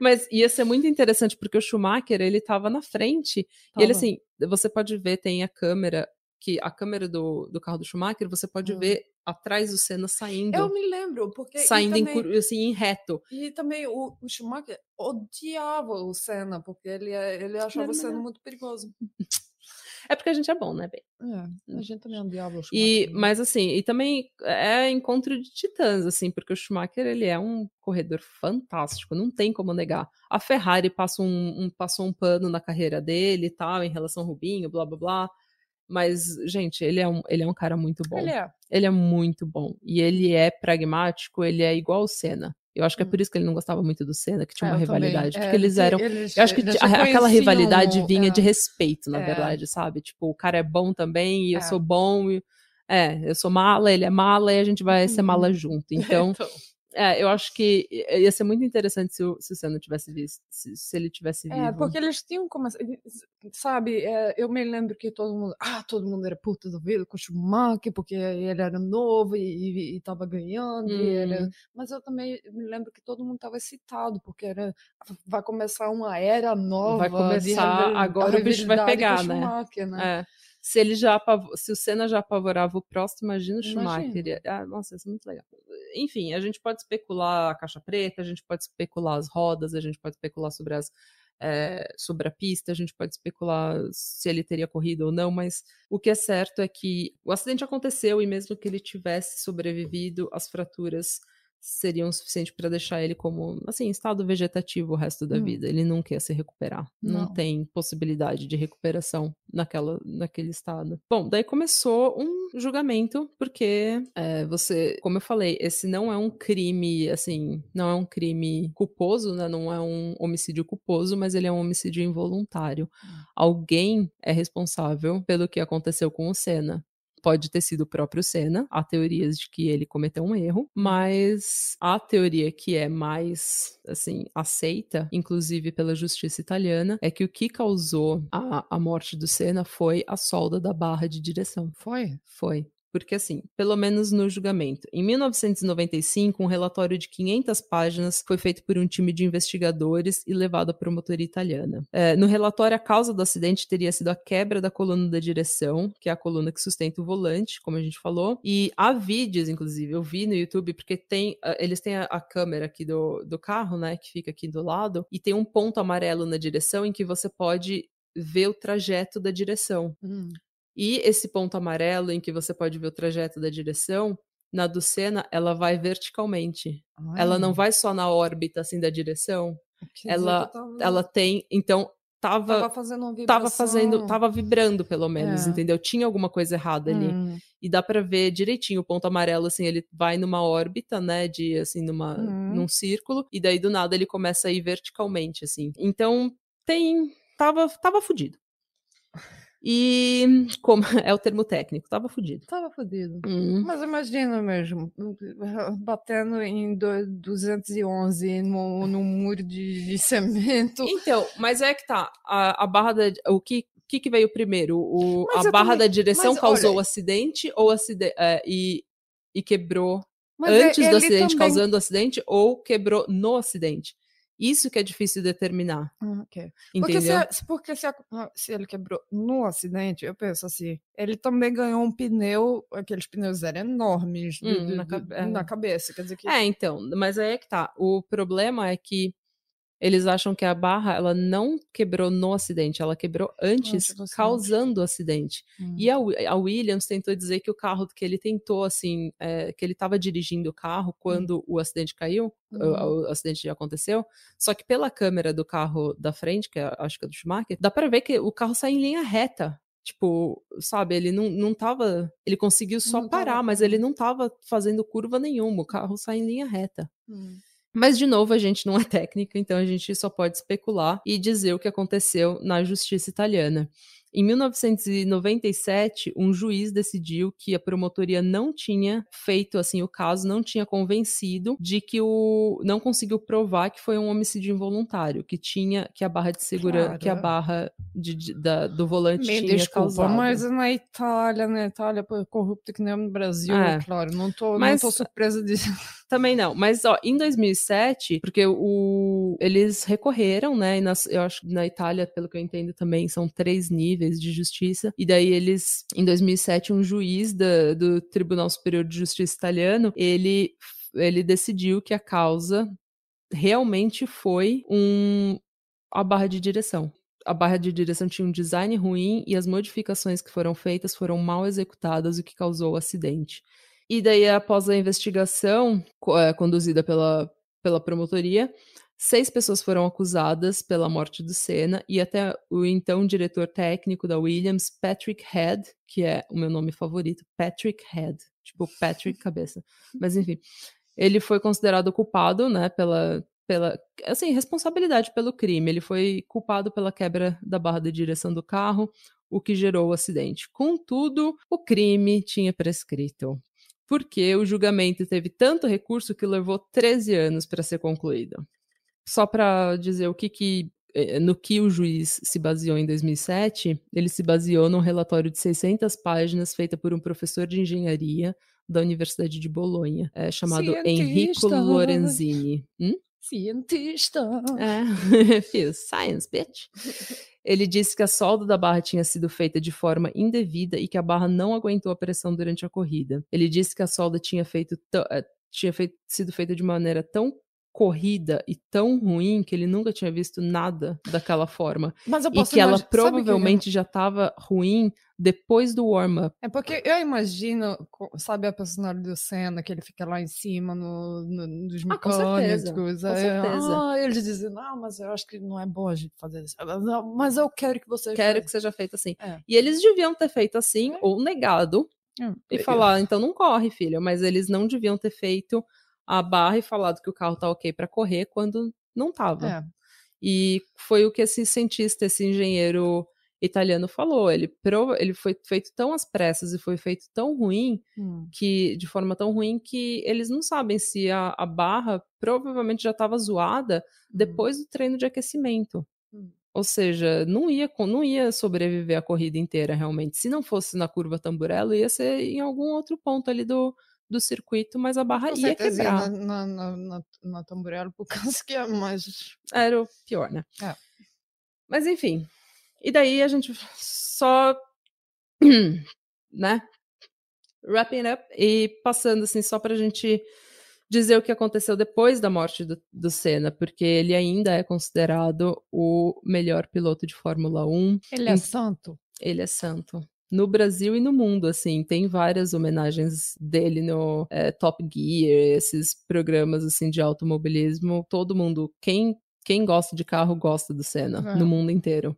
Mas ia ser muito interessante porque o Schumacher ele tava na frente tava. e ele assim, você pode ver tem a câmera que a câmera do, do carro do Schumacher, você pode Hum. ver atrás do Senna saindo. Eu me lembro, porque. Saindo em, também- cur- assim, em reto. E também o, o Schumacher odiava o Senna, porque ele, é- ele achava o Senna muito perigoso. É porque a gente é bom, né, bem? É, a gente também odiava o Hum. E, Schumacher. né? mas assim, e também é encontro de titãs, assim, porque o Schumacher ele é um corredor fantástico, não tem como negar. A Ferrari passa um, um- passou um pano na carreira dele e tal, em relação ao Rubinho, blá blá blá. Mas, gente, ele é um, ele é um cara muito bom. Ele é. Ele é muito bom. E ele é pragmático, ele é igual o Senna. Eu acho que é Hum. por isso que ele não gostava muito do Senna, que tinha É, uma eu também. rivalidade. É, porque eles eram. eles- Eu acho que a- aquela rivalidade vinha é, de respeito, na É. verdade, sabe? Tipo, o cara é bom também e eu É. sou bom. E... É, eu sou mala, ele é mala e a gente vai ser mala junto. Então, é, eu acho que ia ser muito interessante se o, se o Senna tivesse visto, se, se ele tivesse vivo. É, porque eles tinham começado, sabe, é, eu me lembro que todo mundo, ah, todo mundo era puta da vida com o Schumacher, porque ele era novo e, e, e tava ganhando, e era... Hum. mas eu também me lembro que todo mundo tava excitado, porque era, vai começar uma era nova. Vai de começar, rival- agora o bicho vai pegar, né? Schumacher, né? É. Se ele já apavo- se o Senna já apavorava o próximo, imagina o Schumacher. Ah, nossa, isso é muito legal. Enfim, a gente pode especular a caixa preta, a gente pode especular as rodas, a gente pode especular sobre as é, sobre a pista, a gente pode especular se ele teria corrido ou não, mas o que é certo é que o acidente aconteceu e mesmo que ele tivesse sobrevivido, as fraturas seriam o suficiente para deixar ele como, assim, em estado vegetativo o resto da Hum. vida. Ele não quer se recuperar. Não. Não. tem possibilidade de recuperação naquela, naquele estado. Bom, daí começou um julgamento, porque é, você, como eu falei, esse não é um crime, assim, não é um crime culposo, né? Não é um homicídio culposo, mas ele é um homicídio involuntário. Alguém é responsável pelo que aconteceu com o Senna pode ter sido o próprio Senna. Há teorias de que ele cometeu um erro, mas a teoria que é mais, assim, aceita, inclusive pela justiça italiana, é que o que causou a, a morte do Senna foi a solda da barra de direção. Foi? Foi. Porque, assim, pelo menos no julgamento, em 1995, um relatório de 500 páginas foi feito por um time de investigadores e levado à promotoria italiana. É, no relatório, a causa do acidente teria sido a quebra da coluna da direção, que é a coluna que sustenta o volante, como a gente falou. E há vídeos, inclusive, eu vi no YouTube, porque tem, ah, eles têm a, a câmera aqui do, do carro, né, que fica aqui do lado, e tem um ponto amarelo na direção em que você pode ver o trajeto da direção. Hum. E esse ponto amarelo em que você pode ver o trajeto da direção, na do Senna, ela vai verticalmente. Ela não Ai, vai só na órbita assim da direção. ela- Ela tem, então tava tava fazendo tava fazendo, tava vibrando pelo menos, É. entendeu? Tinha alguma coisa errada ali. Hum. E dá pra ver direitinho o ponto amarelo assim, ele vai numa órbita, né, de assim numa Uhum. num círculo e daí do nada ele começa a ir verticalmente assim. Então, tem tava tava fudido. E como é o termo técnico, tava fudido. Tava fodido. Hum. Mas imagina mesmo, batendo em do- 211 no, no muro de, de cimento. Então, mas é que tá, a, a barra da o que que, que veio primeiro? O, Mas a barra também- da direção causou o acidente ou acide, é, e, e quebrou Mas é- antes do ele acidente, também- causando o acidente, ou quebrou no acidente? Isso que é difícil determinar, Ah, ok. Porque, se, porque se, ah, se ele quebrou no acidente, eu penso assim, ele também ganhou um pneu, aqueles pneus eram enormes Hum, do- na do- cabe- é. na cabeça, quer dizer que... É, então, mas aí é que tá. O problema é que eles acham que a barra ela não quebrou no acidente, ela quebrou antes, causando o acidente. Hum. E a, a Williams tentou dizer que o carro que ele tentou, assim, é, que ele estava dirigindo o carro quando o acidente caiu, o- Uhum. o, acidente já aconteceu, só que pela câmera do carro da frente, que é, acho que é do Schumacher, dá para ver que o carro sai em linha reta. Tipo, sabe, ele não, não tava. Ele conseguiu só Não tava parar, mas com- ele não tava fazendo curva nenhuma. O carro sai em linha reta. Hum. Mas, de novo, a gente não é técnica, então a gente só pode especular e dizer o que aconteceu na justiça italiana. Em 1997, um juiz decidiu que a promotoria não tinha feito assim o caso, não tinha convencido de que o não conseguiu provar que foi um homicídio involuntário, que tinha que a barra de segurança, Claro, que a é. barra de- de- da- do volante Me tinha desculpa, causado. mas na Itália, na Itália, pô, corrupto que nem no Brasil, É. claro, não tô, Mas- não tô surpresa de... Também não. Mas, ó, em 2007, porque o, eles recorreram, né? E nas, eu acho que na Itália, pelo que eu entendo também, são três níveis de justiça. E daí eles, em 2007, um juiz da, do Tribunal Superior de Justiça italiano, ele, ele decidiu que a causa realmente foi um, a barra de direção a barra de direção tinha um design ruim e as modificações que foram feitas foram mal executadas, o que causou o acidente. E daí, após a investigação é, conduzida pela, pela promotoria, seis pessoas foram acusadas pela morte do Senna e até o então diretor técnico da Williams, Patrick Head, que é o meu nome favorito, Patrick Head, tipo Patrick cabeça. Mas enfim, ele foi considerado culpado, né, pela pela, assim, responsabilidade pelo crime. Ele foi culpado pela quebra da barra de direção do carro, o que gerou o acidente. Contudo, o crime tinha prescrito, porque o julgamento teve tanto recurso que levou 13 anos para ser concluído. Só para dizer o que, que eh, no que o juiz se baseou em 2007, ele se baseou num relatório de 600 páginas feita por um professor de engenharia da Universidade de Bolonha, é, chamado Cientista. Enrico Lorenzini. Hum? Cientista. É, fiz science, bitch. Ele disse que a solda da barra tinha sido feita de forma indevida e que a barra não aguentou a pressão durante a corrida. Ele disse que a solda tinha, feito eh, tinha feito, sido feita de maneira tão corrida e tão ruim que ele nunca tinha visto nada daquela forma. Mas eu posso e que ela provavelmente que... já estava ruim depois do warm-up. É porque eu imagino, sabe a personagem do Senna, que ele fica lá em cima no, no, nos mecânicos. Ah, com certeza. Com certeza. Ah, eles dizem, não, mas eu acho que não é bom a gente fazer isso. Mas eu quero que você... Quero que seja feito assim. É. E eles deviam ter feito assim, é. ou negado, hum, e falar, então não corre, filho. Mas eles não deviam ter feito a barra e falado que o carro tá ok para correr quando não tava. É. E foi o que esse cientista, esse engenheiro italiano falou. Ele, prova, ele foi feito tão às pressas e foi feito tão ruim hum. que de forma tão ruim que eles não sabem se a, a barra provavelmente já estava zoada hum. depois do treino de aquecimento. Hum. Ou seja, não ia, não ia sobreviver a corrida inteira realmente. Se não fosse na curva Tamburello, ia ser em algum outro ponto ali do, do circuito, mas a barra Com ia quebrar. Na, na, na, na Tamburello, por causa que é mais... Era o pior, né? É. Mas enfim. E daí a gente só... né? Wrapping up e passando assim, só pra gente dizer o que aconteceu depois da morte do, do Senna, porque ele ainda é considerado o melhor piloto de Fórmula 1. Ele é santo? Ele é santo no Brasil e no mundo, assim, tem várias homenagens dele no é, Top Gear, esses programas, assim, de automobilismo, todo mundo, quem, quem gosta de carro gosta do Senna, é. no mundo inteiro.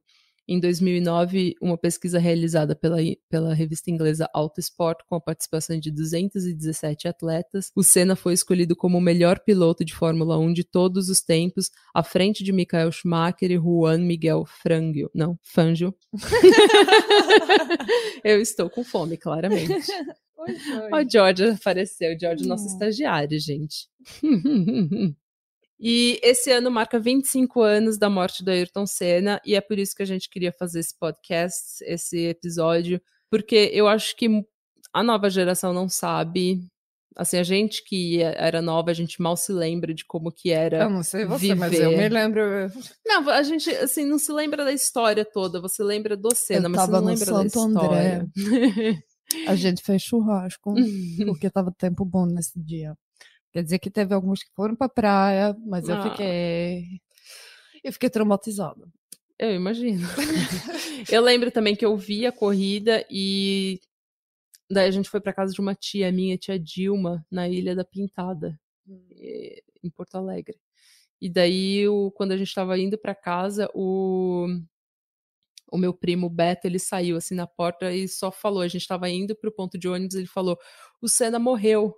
Em 2009, uma pesquisa realizada pela, pela revista inglesa Autosport, com a participação de 217 atletas, o Senna foi escolhido como o melhor piloto de Fórmula 1 de todos os tempos, à frente de Michael Schumacher e Juan Miguel Frangio. Não, Fangio. Eu estou com fome, claramente. Oi, oi. O George apareceu, o George, nosso hum. estagiário, gente. E esse ano marca 25 anos da morte do Ayrton Senna, e é por isso que a gente queria fazer esse podcast, esse episódio, porque eu acho que a nova geração não sabe. Assim, a gente que era nova, a gente mal se lembra de como que era. Eu não sei você, viver. mas eu me lembro. Não, a gente, assim, não se lembra da história toda, você lembra do Senna, mas você não lembra Santo da história. André. a gente fez churrasco, porque tava tempo bom nesse dia. Quer dizer que teve alguns que foram pra praia, mas ah. eu fiquei. Eu fiquei traumatizada. Eu imagino. eu lembro também que eu vi a corrida e daí a gente foi para casa de uma tia minha, tia Dilma, na Ilha da Pintada, hum. em Porto Alegre. E daí, o, quando a gente estava indo para casa, o, o meu primo Beto, ele saiu assim na porta e só falou, a gente estava indo pro ponto de ônibus, ele falou, o Senna morreu.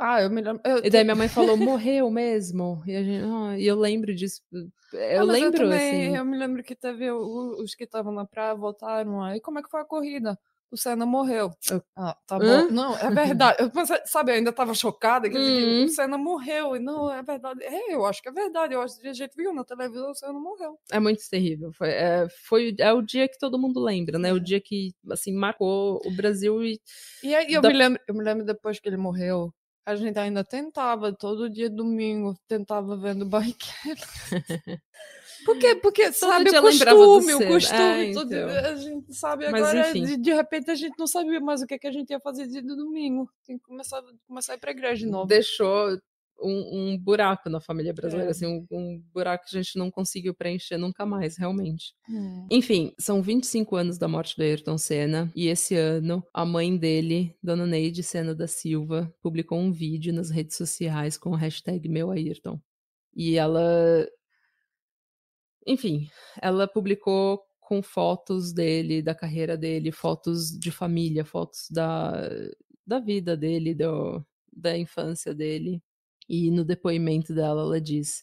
Ah, eu me lembro. Eu, e daí minha mãe falou, morreu mesmo. E, gente, oh, e eu lembro disso. Eu ah, lembro, eu também, assim. Eu me lembro que teve os que estavam na praia, voltaram aí. Como é que foi a corrida? O Senna morreu. Eu, ah, tá bom. Hã? Não, é verdade. Eu pensei, sabe, eu ainda tava chocada que hum. o Senna morreu. E não, é verdade. É, eu acho que é verdade. Eu acho que a gente viu na televisão, o Senna morreu. É muito terrível. Foi, é, foi, é o dia que todo mundo lembra, né? O é. dia que, assim, marcou o Brasil e... E aí eu, da... me lembro, eu me lembro depois que ele morreu, A gente ainda tentava, todo dia domingo, tentava vendo barricada. Por quê? Porque, sabe, o costume, o costume. É, então. A gente sabe Mas, agora, de, de, repente, a gente não sabia mais o que, é que a gente ia fazer dia do domingo. Tem que começar, começar a ir pra igreja de novo. Deixou um, um buraco na família brasileira, é. assim, um, um, buraco que a gente não conseguiu preencher nunca mais, realmente. É. Enfim, são 25 anos da morte do Ayrton Senna, e esse ano a mãe dele, Dona Neide Senna da Silva, publicou um vídeo nas redes sociais com o hashtag Meu Ayrton. E ela. Enfim, ela publicou com fotos dele, da carreira dele, fotos de família, fotos da, da vida dele, do, da infância dele. E no depoimento dela, ela diz: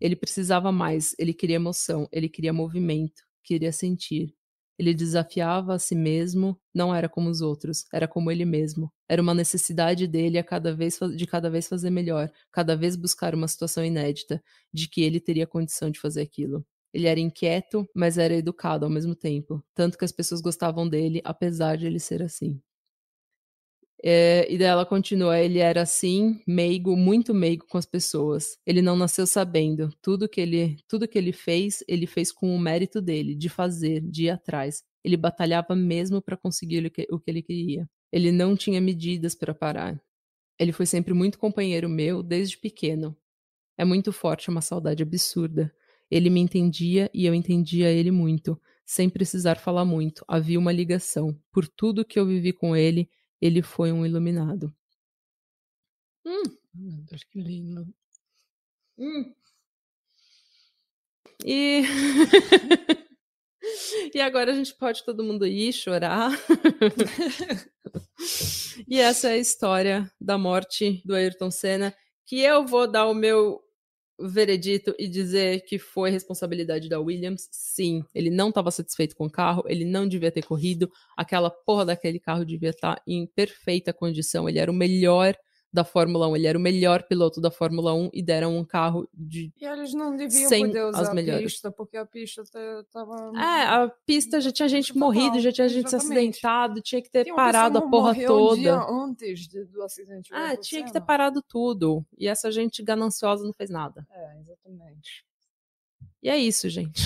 ele precisava mais, ele queria emoção, ele queria movimento, queria sentir. Ele desafiava a si mesmo, não era como os outros, era como ele mesmo. Era uma necessidade dele a cada vez de cada vez fazer melhor, cada vez buscar uma situação inédita, de que ele teria condição de fazer aquilo. Ele era inquieto, mas era educado ao mesmo tempo, tanto que as pessoas gostavam dele, apesar de ele ser assim. É, e daí ela continua: ele era assim, meigo, muito meigo com as pessoas. Ele não nasceu sabendo. Tudo que ele, tudo que ele fez, ele fez com o mérito dele, de fazer, de ir atrás. Ele batalhava mesmo para conseguir o que, o que ele queria. Ele não tinha medidas para parar. Ele foi sempre muito companheiro meu desde pequeno. É muito forte, uma saudade absurda. Ele me entendia e eu entendia ele muito, sem precisar falar muito. Havia uma ligação. Por tudo que eu vivi com ele, ele foi um iluminado. Hum. Meu Deus, que lindo. Hum. E... e agora a gente pode todo mundo ir chorar. e essa é a história da morte do Ayrton Senna, que eu vou dar o meu veredito e dizer que foi responsabilidade da Williams, sim. Ele não estava satisfeito com o carro, ele não devia ter corrido, aquela porra daquele carro devia estar tá em perfeita condição, ele era o melhor da Fórmula 1. Ele era o melhor piloto da Fórmula 1 e deram um carro de. E eles não deviam sem poder usar as melhores. a pista, porque a pista tava. É, a pista já tinha gente morrido, já tinha gente se acidentado, tinha que ter parado a porra toda. Um dia antes do acidente. Ah, tinha que ter parado tudo. E essa gente gananciosa não fez nada. É, exatamente. E é isso, gente.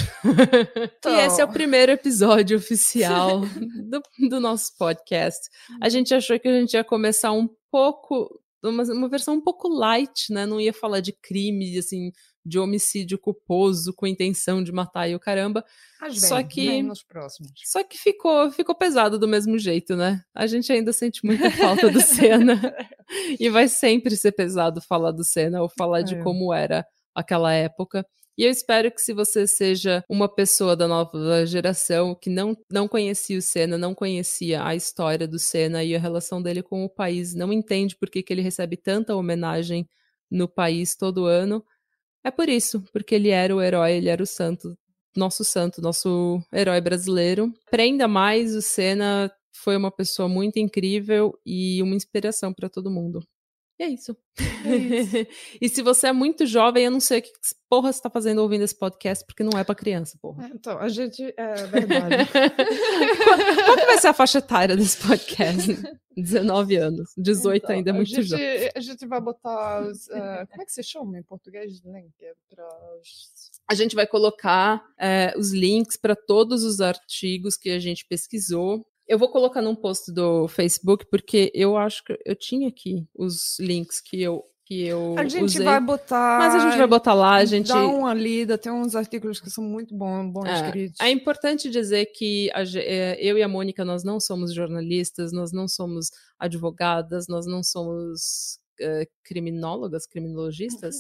Então... E esse é o primeiro episódio oficial do, do nosso podcast. A uhum. gente achou que a gente ia começar um pouco uma, uma versão um pouco light, né? Não ia falar de crime, assim, de homicídio culposo com intenção de matar e o caramba. Mas só vem, que próximos. Só que ficou, ficou pesado do mesmo jeito, né? A gente ainda sente muita falta do Senna e vai sempre ser pesado falar do Senna ou falar é. de como era aquela época. E eu espero que se você seja uma pessoa da nova geração que não, não conhecia o Senna, não conhecia a história do Senna e a relação dele com o país, não entende por que, que ele recebe tanta homenagem no país todo ano, é por isso, porque ele era o herói, ele era o santo, nosso santo, nosso herói brasileiro. Aprenda mais, o Senna foi uma pessoa muito incrível e uma inspiração para todo mundo. E é isso. É isso. e se você é muito jovem, eu não sei o que porra você tá fazendo ouvindo esse podcast, porque não é para criança, porra. É, então, a gente. É verdade. qual, que vai ser a faixa etária desse podcast? 19 anos. 18 então, ainda é muito gente, jovem. A gente vai botar. Os, uh, como é que se chama em português? Link? A gente vai colocar uh, os links para todos os artigos que a gente pesquisou eu vou colocar num post do Facebook, porque eu acho que eu tinha aqui os links que eu que eu A gente usei, vai botar. Mas a gente vai botar lá, a gente. Dá uma lida, tem uns artigos que são muito bons, bons é, escritos. É importante dizer que a, é, eu e a Mônica, nós não somos jornalistas, nós não somos advogadas, nós não somos uh, criminólogas, criminologistas?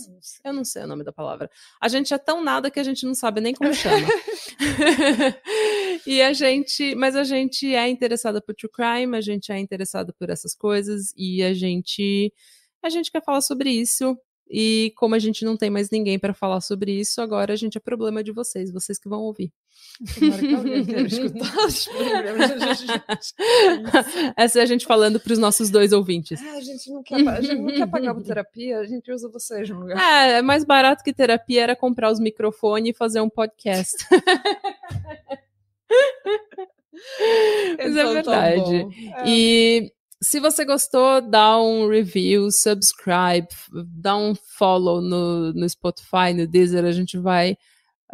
Eu não sei o nome da palavra. A gente é tão nada que a gente não sabe nem como chama. e a gente, mas a gente é interessada por true crime, a gente é interessada por essas coisas e a gente a gente quer falar sobre isso. E como a gente não tem mais ninguém para falar sobre isso, agora a gente é problema de vocês, vocês que vão ouvir. Essa é a gente falando para os nossos dois ouvintes. É, a, gente não quer, a gente não quer pagar terapia, a gente usa vocês no lugar. É, é mais barato que terapia era comprar os microfones e fazer um podcast. Mas é então, é verdade. Tá e se você gostou, dá um review, subscribe, dá um follow no, no Spotify, no Deezer. A gente vai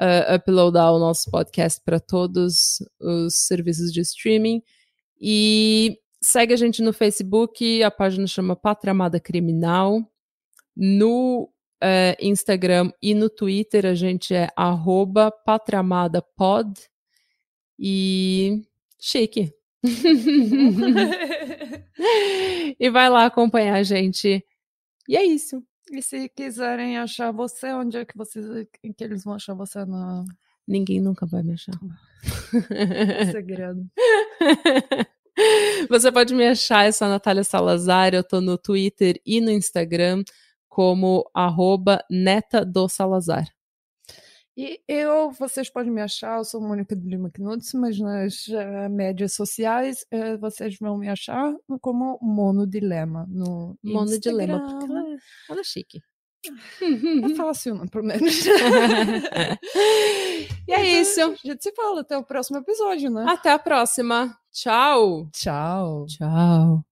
uh, uploadar o nosso podcast para todos os serviços de streaming. E segue a gente no Facebook, a página chama Pátria Amada Criminal. No uh, Instagram e no Twitter a gente é arroba. E chique. e vai lá acompanhar a gente. E é isso. E se quiserem achar você, onde é que vocês que eles vão achar você na Ninguém nunca vai me achar. Segredo. Você pode me achar, eu sou a Natália Salazar, eu tô no Twitter e no Instagram como arroba neta do Salazar. E eu, vocês podem me achar, eu sou Mônica de Lima Knuds, mas nas uh, médias sociais uh, vocês vão me achar como Mono Dilema no Mono Instagram. Dilema, porque ela, ela é chique. É fácil, não, pelo menos. e é isso. A gente se fala até o próximo episódio, né? Até a próxima. Tchau. Tchau. Tchau.